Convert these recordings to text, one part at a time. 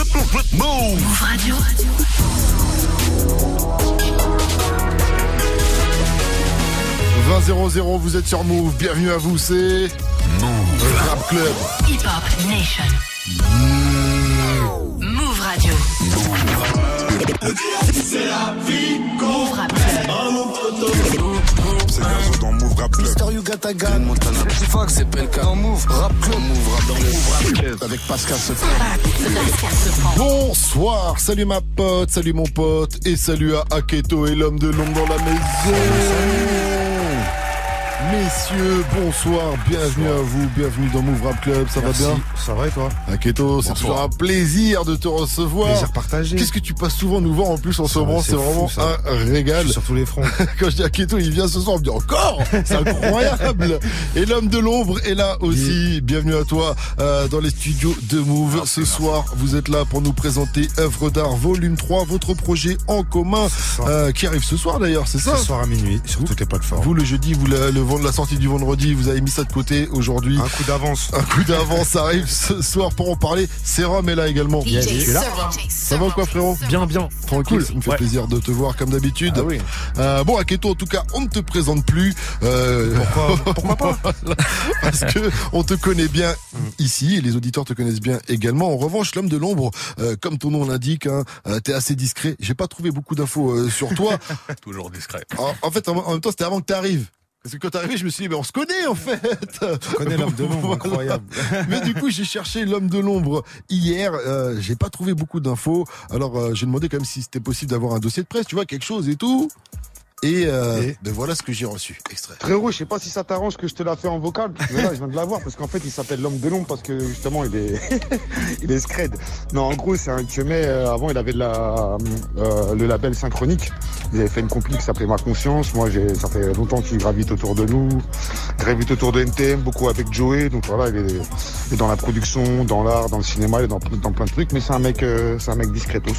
Move Radio. vous êtes sur Move, bienvenue à vous, c'est Move Rap Club. Hip Hop Nation. Move Radio. C'est la vie Move Rap Club. Rap Club. Mister Yuga Gun, Montana. Fox, c'est Pelka. Dans Move Rap Club. Move Rap dans Move Rap Club. Avec Pascal Sefran. Bonsoir, salut ma pote, salut mon pote, et salut à Aketo et l'homme de l'ombre dans la maison. Messieurs, bonsoir, bienvenue à vous, bienvenue dans Move Rap Club, ça va bien Ça va et toi Aketo, c'est toujours un plaisir de te recevoir. Plaisir partagé. Qu'est-ce que tu passes souvent nous voir en plus en ce moment, c'est vraiment un régal. sur tous les fronts. Quand je dis Aketo, il vient ce soir, on me dit encore C'est incroyable Et l'homme de l'ombre est là aussi, bienvenue à toi euh, dans les studios de Move. ce soir, vous êtes là pour nous présenter œuvre d'art volume 3, votre projet en commun, euh, qui arrive ce soir d'ailleurs, c'est ça Ce soir à minuit, sur toutes les plateformes. Vous le jeudi, vous le, le de la sortie du vendredi, vous avez mis ça de côté aujourd'hui. Un coup d'avance. Un coup d'avance arrive ce soir pour en parler. Serum est là également. Bien, là. Ça va quoi frérot Bien, bien. Tranquille, ça me fait plaisir de te voir comme d'habitude. Ah oui. euh, bon, Aketo, en tout cas, on ne te présente plus. Euh... Pourquoi, pourquoi pas Parce que on te connaît bien ici et les auditeurs te connaissent bien également. En revanche, l'homme de l'ombre, euh, comme ton nom l'indique, hein, euh, t'es assez discret. J'ai pas trouvé beaucoup d'infos euh, sur toi. Toujours discret. En, en fait, en, en même temps, c'était avant que tu arrives. Parce que quand t'es arrivé, je me suis dit, mais on se connaît en fait. Tu connais l'homme de l'ombre, incroyable. mais du coup, j'ai cherché l'homme de l'ombre hier. Euh, j'ai pas trouvé beaucoup d'infos. Alors, euh, j'ai demandé quand même si c'était possible d'avoir un dossier de presse, tu vois, quelque chose et tout. Et, euh, et ben voilà ce que j'ai reçu. Extrait. Frérot, je sais pas si ça t'arrange que je te la fait en vocal. Mais là, je viens de l'avoir parce qu'en fait, il s'appelle l'homme de l'ombre parce que justement, il est, il est scred. Non, en gros, c'est un que euh, avant, il avait de la, euh, le label synchronique. Il avait fait une compil qui s'appelait Ma Conscience. Moi, j'ai, ça fait longtemps qu'il gravite autour de nous. Il gravite autour de NTM, beaucoup avec Joey. Donc voilà, il est, il est dans la production, dans l'art, dans le cinéma, il est dans, dans plein de trucs. Mais c'est un mec, euh, c'est un mec discretos.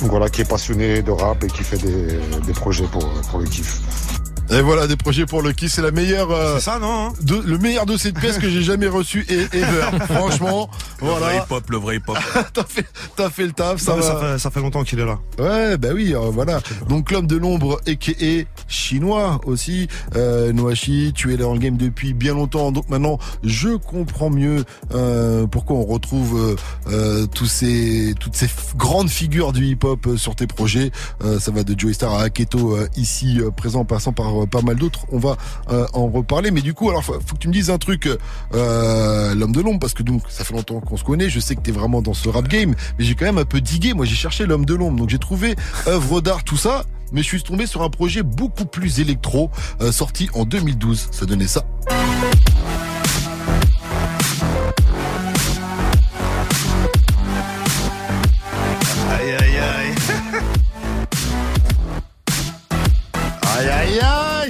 Donc voilà, qui est passionné de rap et qui fait des, des projets pour, pour le kiff. Et voilà, des projets pour le c'est la meilleure. Euh, c'est ça, non hein de, Le meilleur de cette pièce que j'ai jamais reçu et ever. Franchement, le voilà. Vrai hip -hop, le vrai hip-hop. t'as fait, fait le taf, ça, non, va. ça, fait, ça fait longtemps qu'il est là. Ouais, bah oui, euh, voilà. Donc l'homme de l'ombre, et chinois aussi. Euh, Noachi, tu es là dans le game depuis bien longtemps. Donc maintenant, je comprends mieux euh, pourquoi on retrouve euh, tous ces, toutes ces grandes figures du hip-hop euh, sur tes projets. Euh, ça va de Joey Star à Aketo ici présent, en passant par pas mal d'autres. On va euh, en reparler. Mais du coup, alors faut, que tu me dises un truc, euh, l'homme de l'ombre, parce que donc ça fait longtemps qu'on se connaît. Je sais que t'es vraiment dans ce rap game, mais j'ai quand même un peu digué. Moi, j'ai cherché l'homme de l'ombre, donc j'ai trouvé œuvre d'art, tout ça. Mais je suis tombé sur un projet beaucoup plus électro, euh, sorti en 2012. Ça donnait ça.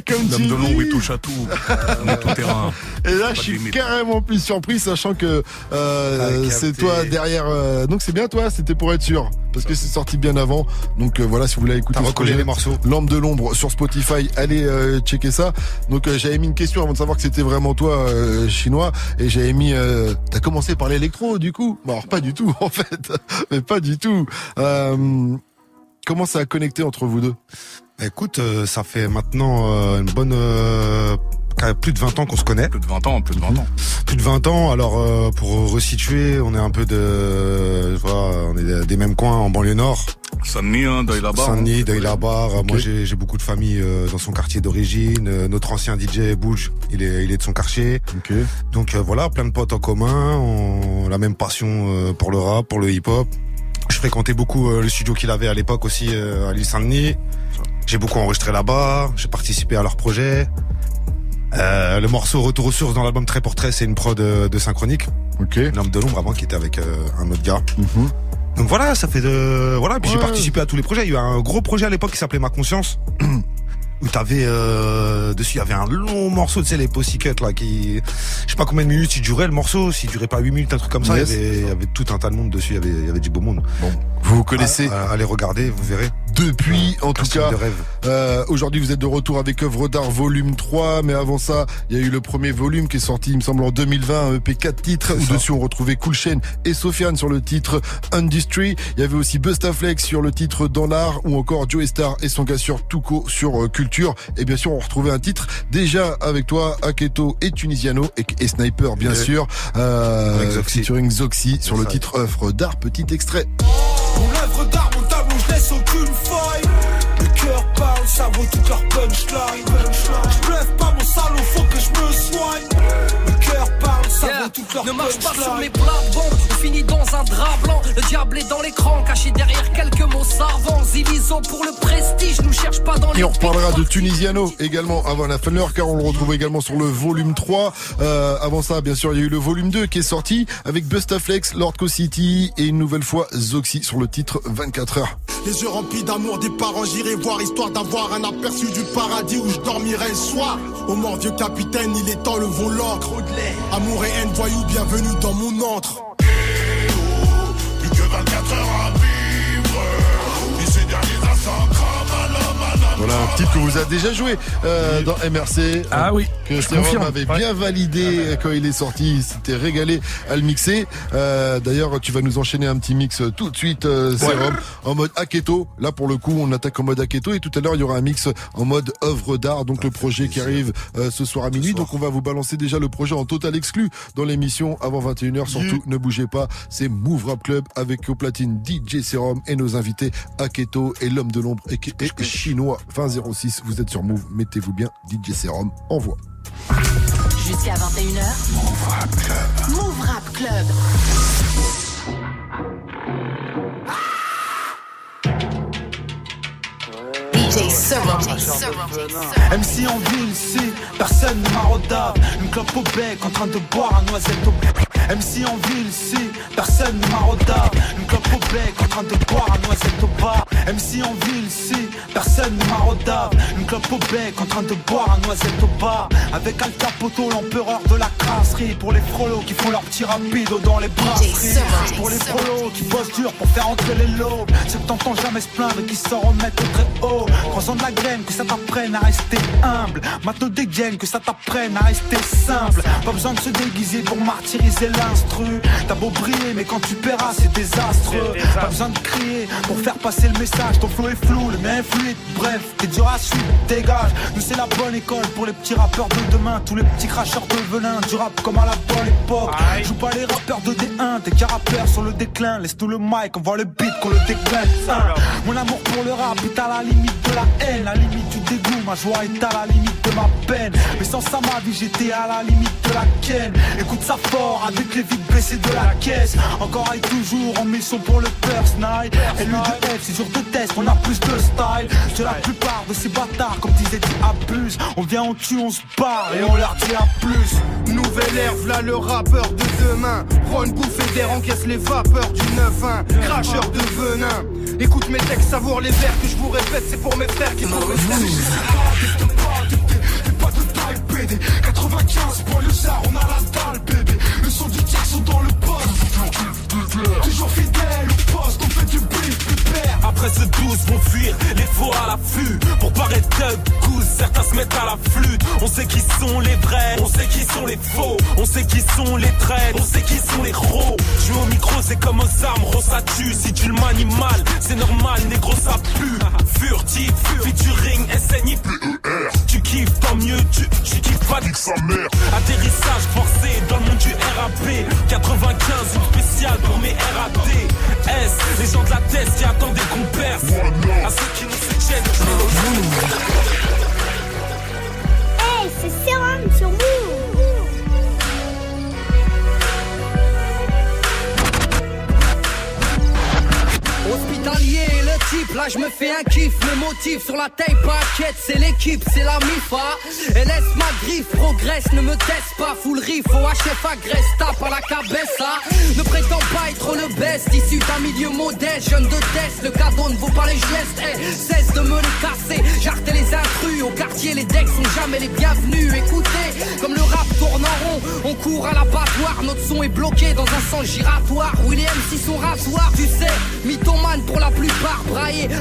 Comme tu L'homme de l'ombre, il touche à tout. On est tout terrain. Et là, je suis carrément plus surpris, sachant que euh, Ah, c'est toi derrière. euh, donc c'est bien toi, c'était pour être sûr, parce que c'est sorti bien avant. Donc euh, voilà, si vous voulez écouter recollé les morceaux. Lampe de l'ombre sur Spotify, allez euh, checker ça. Donc euh, j'avais mis une question avant de savoir que c'était vraiment toi, euh, chinois, et j'avais mis. Euh, T'as commencé par l'électro, du coup? Bon, alors pas du tout en fait, mais pas du tout. Euh, comment ça a connecté entre vous deux? Écoute, euh, ça fait maintenant euh, une bonne euh, plus de 20 ans qu'on se connaît. Plus de 20 ans, plus de 20 ans. Plus de 20 ans. Alors euh, pour resituer, on est un peu de, tu vois, on est des mêmes coins en banlieue nord. Saint-Denis, hein, Deuil-la-Barre. Saint-Denis, hein. Deuil-la-Barre. Ok. Moi, j'ai beaucoup de famille euh, dans son quartier d'origine. Euh, notre ancien DJ Bouge, il est, il est de son quartier. Ok. Donc euh, voilà, plein de potes en commun. On la même passion euh, pour le rap, pour le hip-hop. Je fréquentais beaucoup euh, le studio qu'il avait à l'époque aussi euh, à l'île Saint-Denis. J'ai beaucoup enregistré là-bas. J'ai participé à leur projet. Euh, le morceau Retour aux sources dans l'album Très Portrait, c'est une prod euh, de synchronique. Ok. L'homme de l'ombre avant qui était avec euh, un autre gars. Mhm. Donc voilà, ça fait de voilà. Puis j'ai participé à tous les projets. Il y a eu un gros projet à l'époque qui s'appelait Ma Conscience. où t'avais euh, dessus il y avait un long morceau tu sais les Pussycat là qui je sais pas combien de minutes il durait le morceau s'il durait pas 8 minutes un truc comme ça Yes. il, y avait, il y avait tout un tas de monde dessus il y avait, il y avait du beau monde Bon, vous connaissez Ah, allez regarder vous verrez depuis, en tout cas. de rêve Euh, Aujourd'hui, vous êtes de retour avec œuvre d'art volume 3, mais avant ça, il y a eu le premier volume qui est sorti, il me semble, en 2020, un EP 4 titres, où ça. dessus on retrouvait Cool Chain et Sofiane sur le titre Industry. Il y avait aussi Bustaflex sur le titre Dans l'art, ou encore Joey Star et son gars sur Tuco sur euh, Culture. Et bien sûr, on retrouvait un titre déjà avec toi, Aketo et Tunisiano, et, et Sniper, bien Et- sûr, euh, featuring Zoxy sur le ça. titre œuvre d'art. Petit extrait. Mon œuvre d'art, mon tableau, je laisse aucune faille. Le cœur parle, ça vaut toute leur punchline. Je bluffe pas mon salaud, faut que je me soigne. Toute leur Ne marche pas sur mes plates-bandes, on finit dans un drap blanc. Le diable est dans l'écran, caché derrière quelques mots savants. Zilizo pour le prestige, nous cherche pas dans les Et on reparlera de. Tunisiano également avant la fin de l'heure car on le retrouve également sur le volume 3. Euh, avant ça, bien sûr, il y a eu le volume 2 qui est sorti avec Bustaflex, Lord Co City et une nouvelle fois Zoxy sur le titre 24 heures. Les yeux remplis d'amour des parents, j'irai voir histoire d'avoir un aperçu du paradis où je dormirai le soir. Au mort vieux capitaine, il est temps le vol l'encre. Amour et haine, voyou, bienvenue dans mon antre. Plus que 24 heures à Voilà un titre que vous a déjà joué euh, dans MRC. Ah oui, Que confirme. avait Ouais. bien validé quand il est sorti. Il s'était régalé à le mixer. Euh, D'ailleurs, tu vas nous enchaîner un petit mix tout de suite, euh, Serum, en mode Aketo. Là, pour le coup, on attaque en mode Aketo. Et tout à l'heure, il y aura un mix en mode œuvre d'art. Donc, le projet qui arrive euh, ce soir à minuit. Donc, on va vous balancer déjà le projet en total exclu dans l'émission avant 21h. Surtout, ne bougez pas. C'est Move Rap Club avec au platine DJ Serum et nos invités Aketo et l'homme de l'ombre et, et chinois. Fin 06. Vous êtes sur Move. Mettez-vous bien. DJ Serum envoie. Jusqu'à 21h. Move Rap Club. Move Rap Club. DJ Serum. MC en ville, si personne ne m'arrodave. Une clope au bec en train de boire un noisette au bec. MC en ville, si personne ne m'arrodave. Une clope au bec en train de boire un noisette au bar. MC en ville, si personne ne m'arrodave. Une clope au bec en train de boire un noisette au bar. Avec Al Capoto, l'empereur de la crasserie. Pour les frolos qui font leur petit rapido dans les brasseries. Pour les frolos qui bossent dur pour faire entrer les lobes. Ceux que t'entends jamais se plaindre et qui s'en remettent au très haut. Croisant de la graine, que ça t'apprenne à rester humble. Maintenant des gaines, que ça t'apprenne à rester simple. Pas besoin de se déguiser pour martyriser l'instru. T'as beau briller, mais quand tu paieras, c'est désastreux. Pas besoin de crier pour faire passer le message. Ton flow est flou, le mien est fluide. Bref, t'es dur à suivre, dégage. Nous, c'est la bonne école pour les petits rappeurs de demain. Tous les petits cracheurs de venin, du rap comme à la bonne époque. Joue pas les rappeurs de D1, t'es rappeur sur le déclin. Laisse-nous le mic, on voit le beat qu'on le déclin. Mon amour pour le rap est à la limite de la haine, la limite du dégoût. Ma joie est à la limite de ma peine. Mais sans ça, ma vie, j'étais à la limite de la ken. Écoute ça fort, avec les vides baissées de la caisse. Encore et toujours en mission pour le first night. Et de F, c'est jour de test, on a plus de style. Que la plupart de ces bâtards, comme disait abuse. On vient, on tue, on se barre et on leur dit à plus. Nouvelle ère, v'là le rappeur de demain. Prends une bouffée d'air, encaisse les vapeurs du 9-1. Cracheur de venin. Écoute mes textes, savoure les vers que je vous répète, c'est pour mes frères qui le Pas de PD 95 pour le zar, on a la dalle bébé. Le son du sont dans le poste. Toujours fidèle au poste, on fait du beat Après ce 12 vont fuir, les faux à l'affût. Pour paraître goose, certains se mettent à la flûte. On sait qui sont les vrais, on sait qui sont les faux. On sait qui sont les traîtres, on sait qui sont les gros Jouer au micro c'est comme aux armes, gros ça tue Si tu le manies mal, c'est normal, négro ça pue. Furtif, featuring, SNI, Tu kiffes, tant mieux, tu, kiffes pas Nique sa mère. Atterrissage forcé dans le monde du RAP 95, une spéciale pour mes RAD S, les gens de la tête qui attendaient qu'on perce À ceux qui nous soutiennent Hey, c'est Serum sur Move. Hospitalier, le là je me fais un kiff. Le motif sur la taille paquette, c'est l'équipe, c'est la MIFA. Et laisse ma griffe, progresse, ne me teste pas. Full riff, au HF agresse, tape à la cabessa. Ne prétends pas être le best, issu d'un milieu modeste, jeune de test, le cadeau ne vaut pas les gestes. Eh, cesse de me les casser, j'arrête les intrus. Au quartier, les decks sont jamais les bienvenus. Écoutez, comme le rap tourne en rond, on court à l'abattoir. Notre son est bloqué dans un sens giratoire. William, si son rasoir, tu sais, mythomane pour la plupart,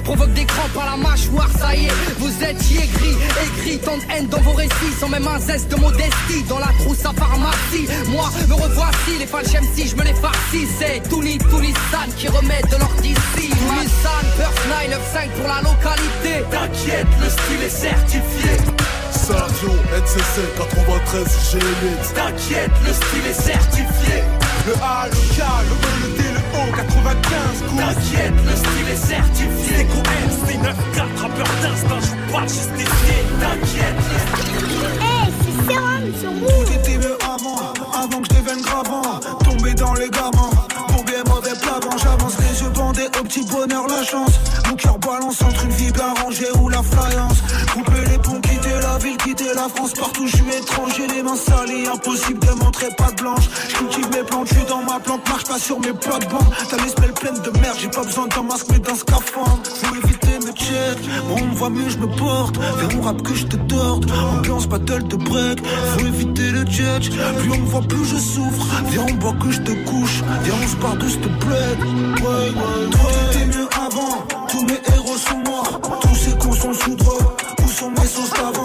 provoque des crampes à la mâchoire. Ça y est, vous êtes aigri, écrit tant de haine dans vos récits, sans même un zeste de modestie. Dans la trousse à pharmacie, moi me revoici, les falches MC, je me les farcis. C'est Touni, Tounissan qui remet de l'or d'ici. Tounissan, Burst 995 pour la localité. T'inquiète, le style est certifié. Savio, NCC 93 G8 T'inquiète, le style est certifié. Le A, le K, le E, le D, O 95 coups T'inquiète, le style est certifié. C'est MC 94, rappeur d'instinct, je pas justifié. T'inquiète, le style Hey, c'est Sérum sur Tout Move. était mieux avant, avant que je devienne gravant. Tomber dans les gamins, pour bien mauvais plavant. J'avance les yeux bandés au petit bonheur, la chance. Mon cœur balance entre une vie bien rangée ou la faïence. France. Partout je suis étranger, les mains salies. Impossible de montrer pas de blanche. Je cultive mes plantes, je dans ma plante, marche pas sur mes plates-bandes. T'as l'espèce pleine de merde, j'ai pas besoin d'un masque mais d'un scaphandre. Faut éviter mes checks, moi on me voit mieux, je me porte. Viens on rap que je te torde. Ambiance battle de break, faut éviter le jet. Plus on me voit, plus je souffre. Viens on boit que je te couche. Viens on se barre de cette plaide. Ouais, ouais, Tout était mieux avant, tous mes héros sont morts. Tous ces cons sont sous drogue. Où sont mes sauces d'avant?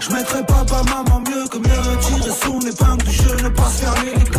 Je mettrais papa, maman mieux que mieux. Retirer son épingle du jeu, ne pas se faire les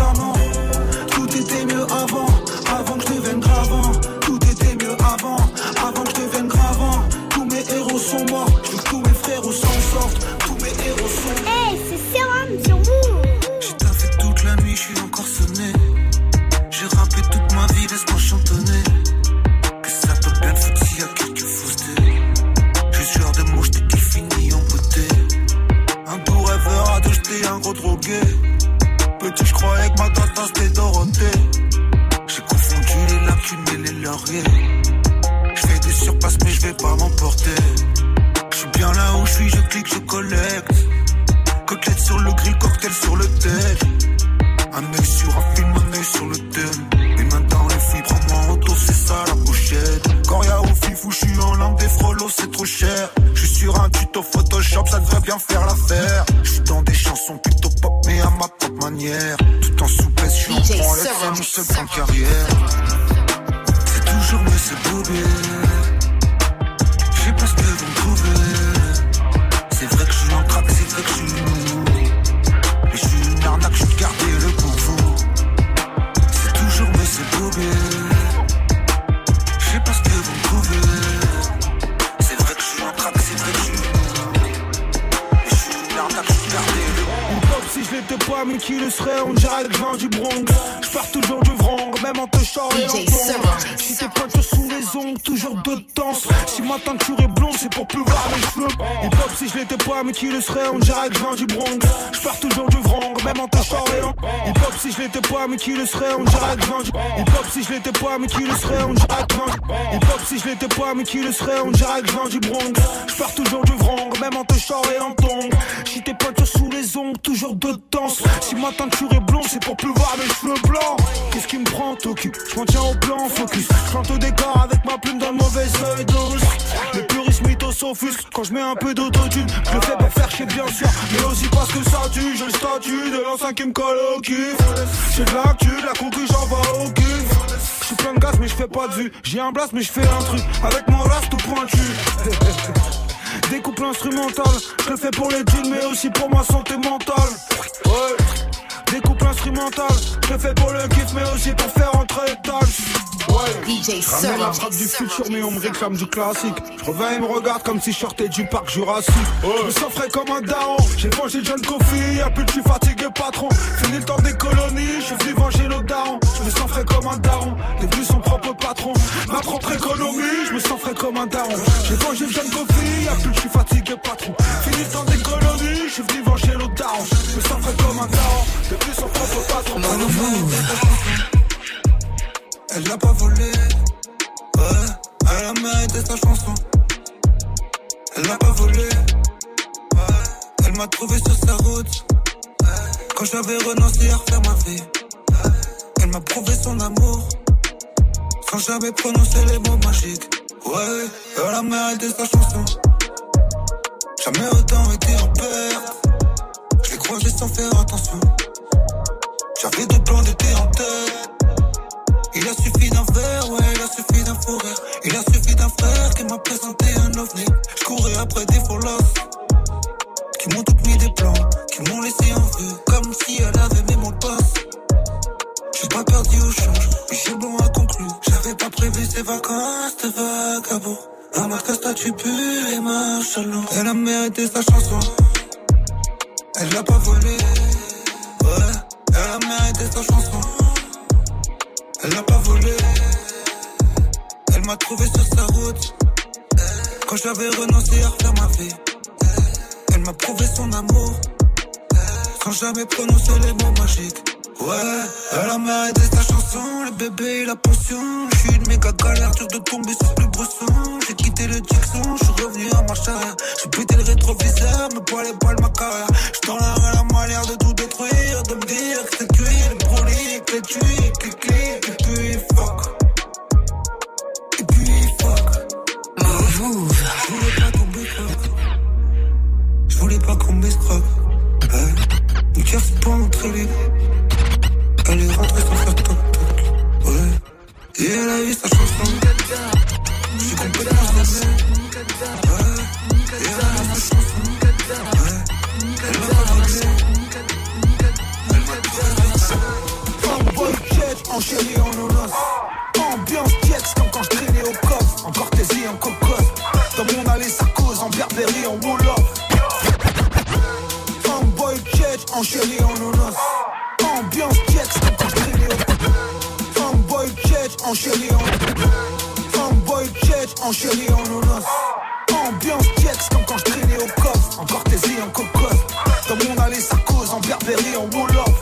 qui le serait On dirait le vin du Bronx. Je pars toujours du vrang, même en te et en tongs. Si t'es toujours sous les ongles, toujours de danse. Si ma teinture est blonde, c'est pour plus voir mes cheveux blancs. Qu'est-ce qui me prend, t'occupe Je m'en tiens au plan, focus. Je au décor avec ma plume dans le mauvais œil d'os. Les puristes mythos s'offusquent quand je mets un peu d'autotune. Je le fais pour faire chier, bien sûr, mais aussi parce que ça tue. J'ai le statut de l'ancien qui me colle au cul. J'ai de l'actu, de la concu, j'en vois aucune. Je suis plein de gaz, mais je fais pas de vue. J'ai un blast, mais je fais un truc. Avec mon reste tout pointu. Découpe l'instrumental, je le fais pour les deals mais aussi pour ma santé mentale. Ouais. Découpe l'instrumental, je le fais pour le kiff mais aussi pour faire entrer étal. Ouais. DJ Ramène la frappe du futur mais on me réclame du classique. Je reviens et me regarde comme si je sortais du parc Jurassique. Je me sens frais comme un daron. J'ai mangé John Coffee, y'a plus de je suis fatigué patron. Fini le temps des colonies, je suis venu venger nos darons. Je me sens frais comme un daron, propre patron. Ma propre économie, je me sens frais comme un daron. J'ai mangé John Coffee, y'a plus je suis fatigué patron. Fini le temps des colonies, je suis venu venger nos darons. Je me sens frais comme un daron, devenu son propre patron. Elle l'a pas volé. Ouais, elle a mérité sa chanson. Elle l'a pas volé. Ouais, elle m'a trouvé sur sa route. Quand j'avais renoncé à refaire ma vie. Elle m'a prouvé son Sans jamais prononcer les mots magiques. Ouais, elle a mérité sa chanson. Jamais autant été en perte. Je l'ai croisé sans faire attention. J'avais deux plans d'été en tête. Il a suffi d'un verre, ouais, il a suffi d'un fou rire. Il a suffi d'un frère qui m'a présenté un ovni. Je courais après des folosses qui m'ont toutes mis des plans, qui m'ont laissé en vue, comme si elle avait mis mon poste. J'ai pas perdu au change, Michel Bon a conclu. J'avais pas prévu ces vacances de vagabond. Un marque à statut pur et marche à. Elle a mérité sa chanson. Elle l'a pas volé. Ouais, elle a mérité sa chanson. Elle l'a pas volé. Elle m'a trouvé sur sa route. Quand j'avais renoncé à refaire ma vie. Elle m'a prouvé son amour. Sans jamais prononcer les mots magiques. Ouais, elle a mérité sa chanson, le bébé et la potion. J'suis une méga galère, dur de tomber sur le bresson. J'ai quitté le Dixon, j'suis revenu à marche arrière. J'ai pété le rétroviseur, me poil et poil ma carrière. J't'en ai la manière de tout détruire, de me dire que c'est cuit, le prolique, les tuiles, les clics, et puis fuck. Et puis fuck. Move. J'voulais pas tomber croque. J'voulais pas qu'on m'escroque. Hey. Une c'est pas entrée libre. Elle est sans. Et elle a eu sa complètement. Et elle a eu sa. Elle jet, enchaîné en nonos. Ambiance Diex comme quand je au coffre. En Cortésie, en cocotte. Dans mon allée, ça cause en Berbérie, en Wolof. Fanboy jet, enchaîné en nonos. Jet, enchaîné en Fanboy jet, en nonos. Ambiance Diex comme quand je traînais au coffre. En Cortésie, en cocotte. Dans mon allée, ça cause en Berbérie, en Wolof.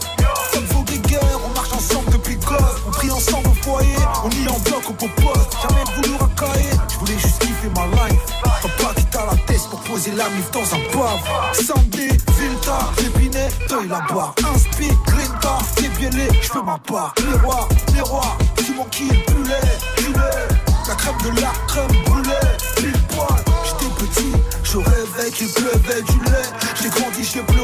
Fuck vos guerres, on marche ensemble depuis gosse. On prie ensemble au foyer, on lit en bloc au popote. Jamais voulu racailler, je voulais juste kiffer ma life. Papa qui t'a la tête pour poser la mif dans un pave. Samedi, Vilta, Lépinet, deuil la barre. Inspi, Grinta, je fais ma part. Miroir, miroir, tu m'en kill, poulet, poulet. La crème de la crème brûlée, pile poil. J'étais petit, je rêvais qu'il pleuvait du lait. J'ai grandi, j'ai pleuré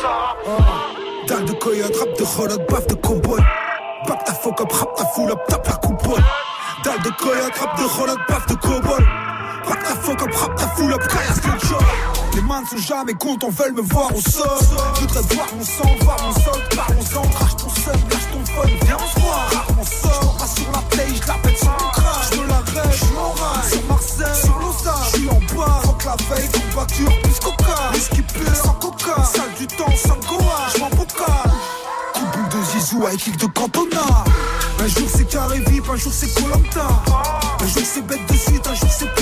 Sahara. Dalle de coyote, rap de relot, baf de cowboy. Back ta fuck up, rap ta full up, tape la coupole. Dalle de coyote, rap de relot, baf de cowboy. Back ta fuck up, rap ta full up, caillasse le job. Les mains ne sont jamais contents, veulent me voir au sol. Je voudrais voir mon sang, voir mon sol, parlons-en. Crache ton seum, lâche ton fun, viens on se voit. Rare mon sort, pas sur la play, je la pète sur ton crâne. Je me la rêve, je rail. Sur Marseille, sur Lausanne, je suis en bas. Fuck la veille, ton Un jour c'est carré vip, un jour c'est Colanta. Un jour c'est bête de suite, un jour c'est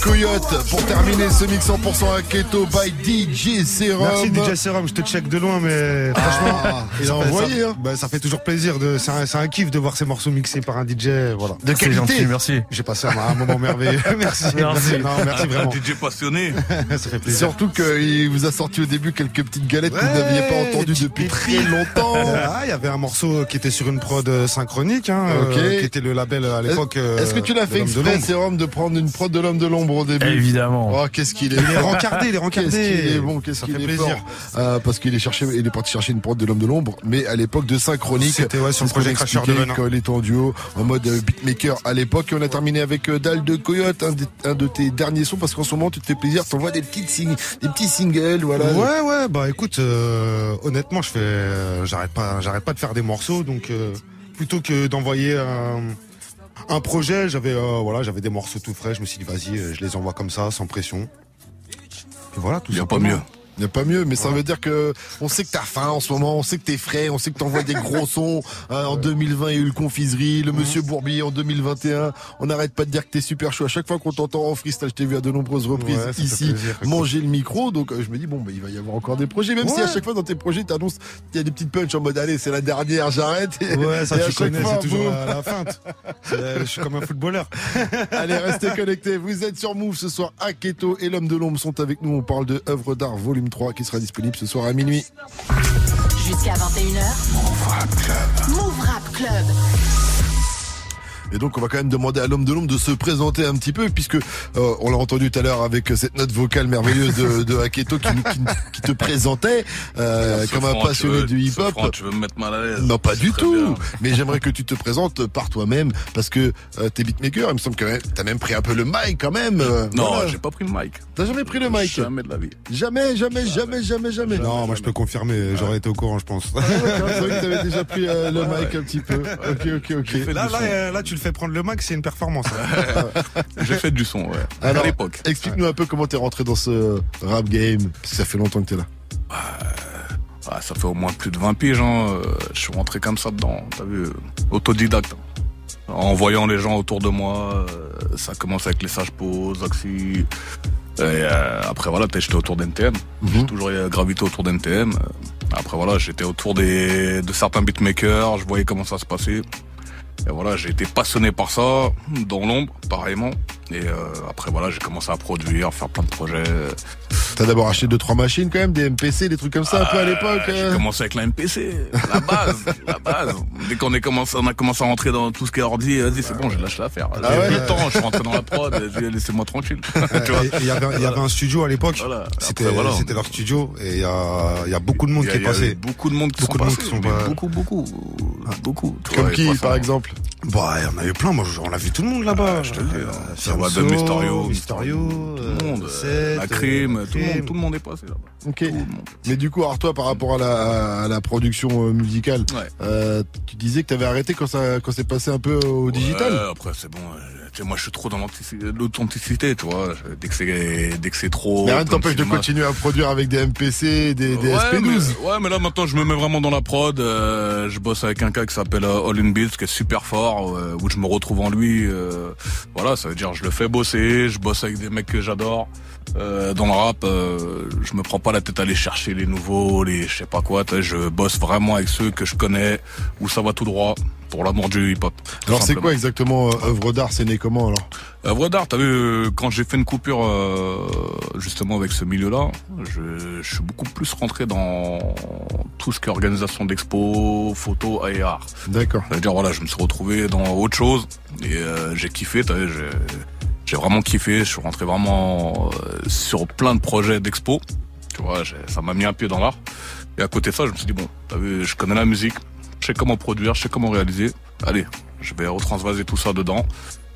Coyote pour terminer ce mix 100% à Keto by DJ Serum. Merci DJ Serum, je te check de loin, mais franchement, Ah, il a ça fait- envoyé, ça, hein. bah, ça fait toujours plaisir. De, c'est, un, kiff de voir ces morceaux mixés par un DJ. Voilà. De qualité. gentil, merci. J'ai passé un, un moment merveilleux. merci, merci. Non, merci vraiment. Un DJ passionné. ça fait plaisir. Surtout qu'il vous a sorti au début quelques petites galettes que vous n'aviez pas entendues depuis très longtemps. Ah, il y avait un morceau qui était sur une prod euh, synchronique, hein, euh, qui était le label à l'époque. euh, Est-ce que tu l'as fait exprès. Sérum, de prendre une prod de l'homme de au début Évidemment. Oh, qu'est-ce qu'il est Il est rencardé, il est rencardé. Qu'est-ce qu'il est bon, qu'est-ce qu'il fait est plaisir. fort. Euh, parce qu'il est cherché, il est parti chercher une prod de l'homme de l'ombre, mais à l'époque de synchronique. C'était, ouais, sur le projet Crasheur de Venin. Quand il était en duo, en mode euh, beatmaker à l'époque. Et on a terminé avec euh, Dalle de Coyote, un, de tes derniers sons, parce qu'en ce moment, tu te fais plaisir, t'envoies des petites sing- des petits singles, voilà. Ouais, ouais, bah écoute, euh, honnêtement, je fais, euh, j'arrête pas, j'arrête pas de faire des morceaux, donc euh, plutôt que d'envoyer un, un projet, j'avais, euh, voilà, j'avais des morceaux tout frais. Je me suis dit, vas-y, euh, je les envoie comme ça, sans pression. Et voilà, tout Y a pas mieux. Il n'y a pas mieux, mais ça veut dire que on sait que t'as faim en ce moment, on sait que t'es frais, on sait que t'envoies des gros sons. Hein, en 2020, il y a eu le confiserie, le Monsieur Bourbier en 2021. On n'arrête pas de dire que t'es super chaud. À chaque fois qu'on t'entend en freestyle, je t'ai vu à de nombreuses reprises Ouais, ici plaisir, manger le micro. Donc euh, je me dis bon, bah, il va y avoir encore des projets. Même si à chaque fois dans tes projets, t'annonces, il y a des petites punches en mode allez, c'est la dernière, j'arrête. Et- Ouais, ça et tu connais, c'est toujours la, la feinte. Je suis comme un footballeur. Allez, restez connectés. Vous êtes sur Move ce soir. Aketo et l'homme de l'ombre sont avec nous. On parle de œuvre d'art volume 3 qui sera disponible ce soir à minuit. Jusqu'à 21h. Move Rap Club. Move Rap Club. Et donc, on va quand même demander à l'homme de l'ombre de se présenter un petit peu, puisque euh, on l'a entendu tout à l'heure avec cette note vocale merveilleuse de, de Aketo qui, nous- qui, qui te présentait euh, comme un passionné veux- du hip-hop. Sofran, tu veux me mettre mal à l'aise Non, pas du tout. bien. Mais j'aimerais que tu te présentes par toi-même, parce que euh, t'es beatmaker. Il me semble que t'as même pris un peu le mic quand même. euh, Non, voilà. j'ai pas pris le mic. T'as jamais pris le mic Jamais de la vie. Jamais, jamais, jamais, jamais, jamais. Non, moi je peux confirmer, j'aurais été au courant, je pense. Ah ouais, c'est vrai que t'avais déjà pris euh, le mic un petit peu. Ok, ok, ok. Là, là, euh, là, tu le fais prendre le max, c'est une performance. J'ai fait du son, ouais. Alors, à l'époque. explique-nous un peu comment t'es rentré dans ce rap game, parce que ça fait longtemps que t'es là. Ah, ça fait au moins plus de 20 piges, hein. euh, Je suis rentré comme ça dedans, t'as vu, euh, autodidacte. En voyant les gens autour de moi, euh, ça commence avec les sages poses, Oxy. Et euh, après voilà, t'es- j'étais autour d'NTM. J'ai toujours gravité autour d'NTM. Après voilà, j'étais autour des, de certains beatmakers, je voyais comment ça se passait. Et voilà, j'ai été passionné par ça, dans l'ombre, pareillement. Et euh, après voilà, j'ai commencé à produire, faire plein de projets. T'as d'abord acheté deux trois machines quand même, des MPC, des trucs comme ça un peu à l'époque. J'ai euh. commencé avec la MPC, la base, la base. Dès qu'on est commencé, on a commencé à rentrer dans tout ce qui est ordi, vas-y, c'est bon, j'ai lâché l'affaire. J'ai Ah ouais 8 ans, je suis rentré dans la prod, j'ai- laissez-moi tranquille. Il y, avait, il y avait un studio à l'époque. Voilà. C'était voilà. c'était leur studio et il y a, il y a beaucoup de monde y a- qui est il y a passé. beaucoup de monde qui Beaucoup sont de monde passés, qui sont pas- beaucoup, beaucoup, beaucoup. tu Comme vois, qui, par exemple Bah, il y en a eu plein. Moi, on a vu tout le monde là-bas. Je te le dis, hein. Fianso, Mysterio, Mysterio, tout le monde, euh, la crime, euh, tout le monde, Tout le monde est passé là-bas. Ok. Mais du coup, alors toi, par rapport à la, à la production euh, musicale, Ouais. euh, tu disais que t'avais arrêté quand ça, quand c'est passé un peu au digital. Après c'est bon, euh, tu moi je suis trop dans l'authenticité, tu vois. Dès que c'est dès que c'est trop. Mais rien ne t'empêche de continuer à produire avec des MPC, des, des ouais, SP12. Mais, ouais, mais là maintenant je me mets vraiment dans la prod. euh, je bosse avec un gars qui s'appelle euh, All In Beats, qui est super fort, euh, où je me retrouve en lui. euh, voilà, ça veut dire je le fais bosser. Je bosse avec des mecs que j'adore. Euh, dans le rap, euh, je me prends pas la tête à aller chercher les nouveaux, les je sais pas quoi. Je bosse vraiment avec ceux que je connais, où ça va tout droit, pour l'amour du hip-hop. Alors c'est quoi exactement euh, œuvre d'art? C'est né comment alors? Œuvre d'art, t'as vu, euh, quand j'ai fait une coupure euh, justement avec ce milieu-là, je, je suis beaucoup plus rentré dans tout ce qui est organisation d'expo, photo et art. D'accord. C'est-à-dire, voilà, je me suis retrouvé dans autre chose et euh, j'ai kiffé, t'as vu, j'ai, vraiment kiffé, je suis rentré vraiment sur plein de projets d'expo. Tu vois, ça m'a mis un pied dans l'art. Et à côté de ça, je me suis dit, bon, t'as vu, je connais la musique, je sais comment produire, je sais comment réaliser. Allez, je vais retransvaser tout ça dedans.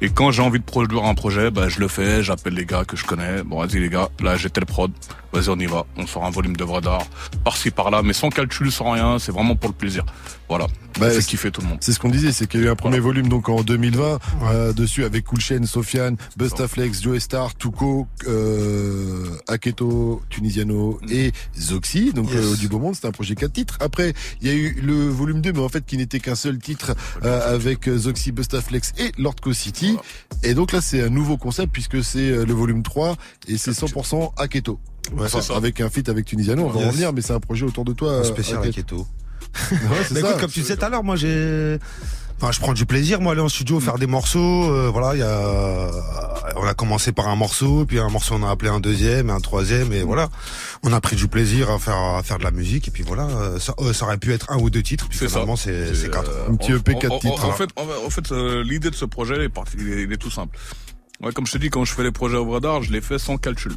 Et quand j'ai envie de produire un projet, bah, je le fais, j'appelle les gars que je connais. Bon, vas-y les gars, là j'ai tel prod, vas-y on y va. On sort un volume d'œuvres d'art, par-ci par-là, mais sans calcul, sans rien, c'est vraiment pour le plaisir. Voilà, Bah, c'est kiffer tout le monde. C'est ce qu'on disait, c'est qu'il y a eu un premier volume donc en 2020 euh, dessus avec Cool Chain, Sofiane, Bustaflex, Joe Star, Tuco, euh, Aketo, Tunisiano et Zoxy. Donc Yes. euh, du beau monde, c'était un projet 4 titres. Après, il y a eu le volume 2 mais en fait qui n'était qu'un seul titre euh, avec euh, Zoxy, Bustaflex et Lord Co City. Et donc là, c'est un nouveau concept puisque c'est le volume 3 et c'est 100% Aketo. Ouais, Enfin, avec un feat avec Tunisiano, on va Yes. en revenir, mais c'est un projet autour de toi. Un spécial Aketo. Ouais, ça. écoute, comme tu disais tout à l'heure, moi j'ai. Enfin, je prends du plaisir, moi, aller en studio, faire des morceaux. euh, voilà, il y a. On a commencé par un morceau, puis un morceau, on a appelé un deuxième, et un troisième, et voilà. On a pris du plaisir à faire à faire de la musique, et puis voilà. euh, Ça, euh, ça aurait pu être un ou deux titres, puis finalement, c'est c'est quatre. Euh, Un petit EP en- quatre titres, En, fait, en, en fait euh, l'idée de ce projet est, parti, il est, il est tout simple. Ouais, comme je te dis, quand je fais les projets œuvres d'art, je les fais sans calcul.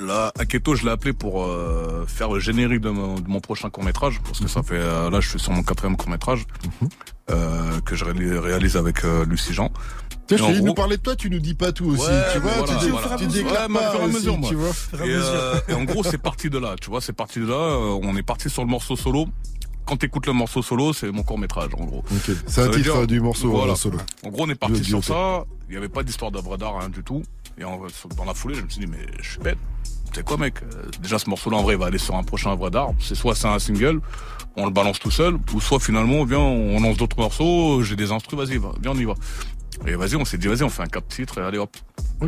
Là, Aketo, je l'ai appelé pour euh, faire le générique de mon, de mon prochain court métrage, parce que ça fait euh, là, je suis sur mon quatrième court métrage euh, que je ré- réalise avec euh, Lucie Jean. Tiens, je gros- nous parler de toi, tu nous dis pas tout aussi. Ouais, tu vois, voilà, tu, voilà. tu déclares Ouais, pas aussi, mesure, moi. tu vois. Et, euh, et en gros, c'est parti de là. Tu vois, c'est parti de là. euh, on est parti sur le morceau solo. Quand t'écoutes le morceau solo, c'est mon court métrage, en gros. C'est un titre dire- du morceau voilà. solo. En gros, on est parti sur ça. Il n'y avait pas d'histoire d'œuvre d'art, du tout. Et en- dans la foulée, je me suis dit, mais je suis bête. c'est quoi mec euh, Déjà ce morceau-là en vrai il va aller sur un prochain œuvre d'art. C'est soit c'est un single, on le balance tout seul, ou soit finalement viens on lance d'autres morceaux, j'ai des instrus, vas-y, va, viens on y va. Et vas-y, on s'est dit vas-y on fait un cap titre et allez hop.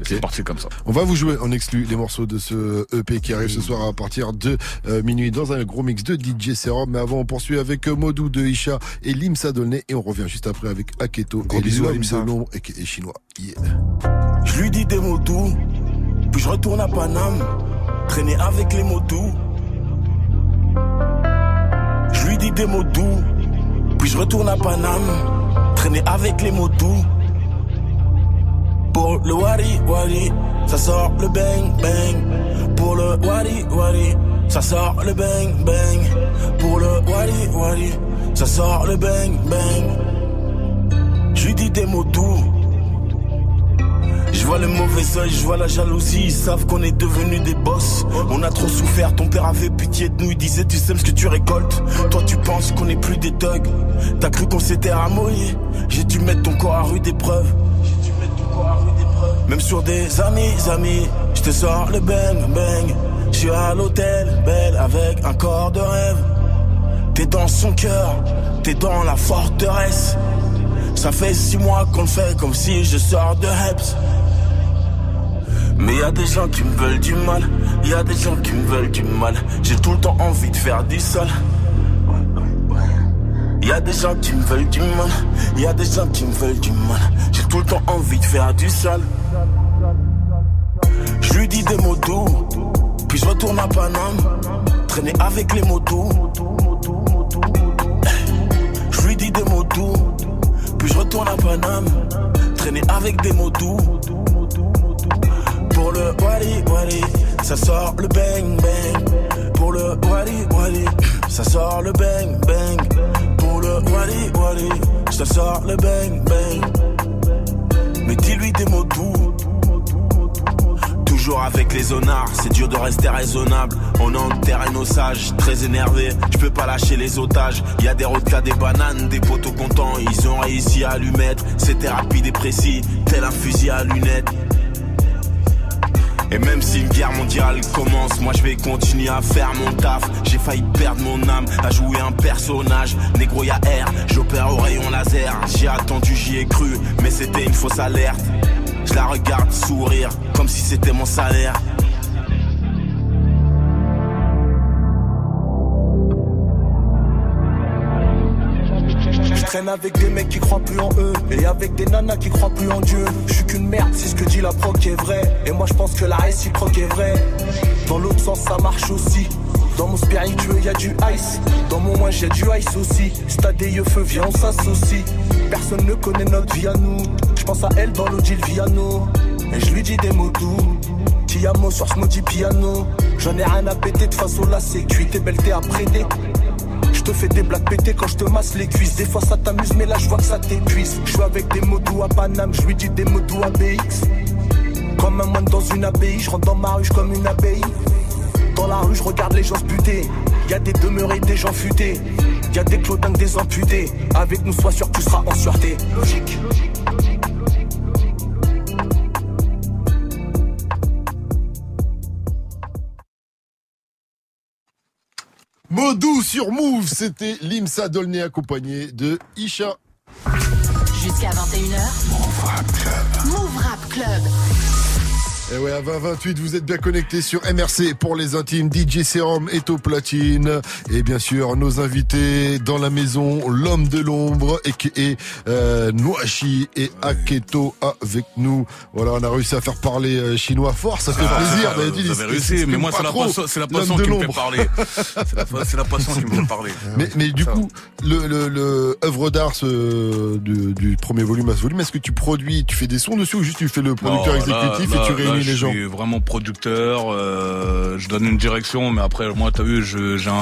C'est parti comme ça. On va vous jouer en exclu les morceaux de ce EP qui arrive ce soir à partir de euh, minuit dans un gros mix de DJ Serum. Mais avant, on poursuit avec euh, Modou de Isha et Limsa Dolné et on revient juste après avec Aketo Gros et bisous à Limsa. de l'ombre et, et chinois. Yeah. Je lui dis des mots doux, puis je retourne à Paname, traîner avec les mots doux. Je lui dis des mots doux, puis je retourne à Paname, traîner avec les mots doux. Pour le wari wari, ça sort le bang bang. Pour le wari wari, ça sort le bang bang. Pour le wari wari, ça sort le bang bang. Je lui dis des mots doux. Je vois le mauvais œil, je vois la jalousie, ils savent qu'on est devenus des boss. On a trop souffert, ton père avait pitié de nous, il disait tu sèmes ce que tu récoltes. Toi tu penses qu'on est plus des thugs, t'as cru qu'on s'était ramoyé. J'ai dû mettre ton corps à rude épreuve. Même sur des amis, amis, je te sors le bang bang. Je suis à l'hôtel, belle avec un corps de rêve. T'es dans son cœur, t'es dans la forteresse. Ça fait six mois qu'on le fait comme si je sors de Heps. Mais y a des gens qui me veulent du mal, y a des gens qui me veulent du mal. J'ai tout le temps envie de faire du sale. Y a des gens qui me veulent du mal, y a des gens qui me veulent du mal. J'ai tout le temps envie de faire du sale. Je lui dis des mots doux, puis je retourne à Paname, traîner avec les mots doux. Je lui dis des mots doux, puis je retourne à Paname, traîner avec des mots doux. Pour le wali wali, ça sort le bang bang. Pour le wali wali, ça sort le bang bang. Pour le wali wali, ça sort le bang bang. Mais dis-lui des mots doux. Toujours avec les honnards, c'est dur de rester raisonnable. On enterre nos sages, très énervé. Je peux pas lâcher les otages. Y a des rotas, des bananes, des poteaux contents. Ils ont réussi à lui mettre. C'était rapide et précis, tel un fusil à lunettes. Et même si une guerre mondiale commence, moi je vais continuer à faire mon taf. J'ai failli perdre mon âme à jouer un personnage. Négro y'a air, j'opère au rayon laser. J'ai attendu, j'y ai cru, mais c'était une fausse alerte. Je la regarde sourire, comme si c'était mon salaire. Traîne avec des mecs qui croient plus en eux Et avec des nanas qui croient plus en Dieu. Je suis qu'une merde si ce que dit la proc est vrai. Et moi je pense que la réciproque est vraie. Dans l'autre sens ça marche aussi. Dans mon spiritueux y a du ice. Dans mon moins j'ai du ice aussi. Si t'as des yeux feu viens on s'associe. Personne ne connaît notre vie à nous. Je pense à elle dans l'Odile Viano. Et je lui dis des mots doux. Tiamo sur ce maudit piano. J'en ai rien à péter de façon là c'est cuit belle t'es à te fais des blagues pétées quand je te masse les cuisses. Des fois ça t'amuse, mais là je vois que ça t'épuise. Je suis avec des mots doux à Paname, je lui dis des mots doux à BX. Comme un moine dans une abbaye, je rentre dans ma ruche comme une abbaye. Dans la rue, je regarde les gens se buter. Y a des demeurés, des gens futés. Y a des clodins, des amputés. Avec nous, sois sûr tu seras en sûreté. Logique. Modou sur Move, c'était Limsa Dolné accompagné de Isha. Jusqu'à 21h. Move Rap Club. Move Rap Club. Et ouais, à 2028, vous êtes bien connectés sur MRC pour les intimes. DJ Serum est au platine. Et bien sûr, nos invités dans la maison, l'homme de l'ombre, et euh, Noachi et Aketo avec nous. Voilà, on a réussi à faire parler euh, chinois fort. Ça fait Ah, plaisir. vous avez réussi, mais moi, c'est la c'est de qui me fait parler. C'est la- passion qui me fait parler. Mais, mais du coup, le, le, le œuvre d'art ce, du, du premier volume à ce volume, est-ce que tu produis, tu fais des sons dessus ou juste tu fais le producteur Non, exécutif là- et tu réunis les gens Je suis vraiment producteur. euh, je donne une direction, mais après, moi, t'as vu, j'ai un,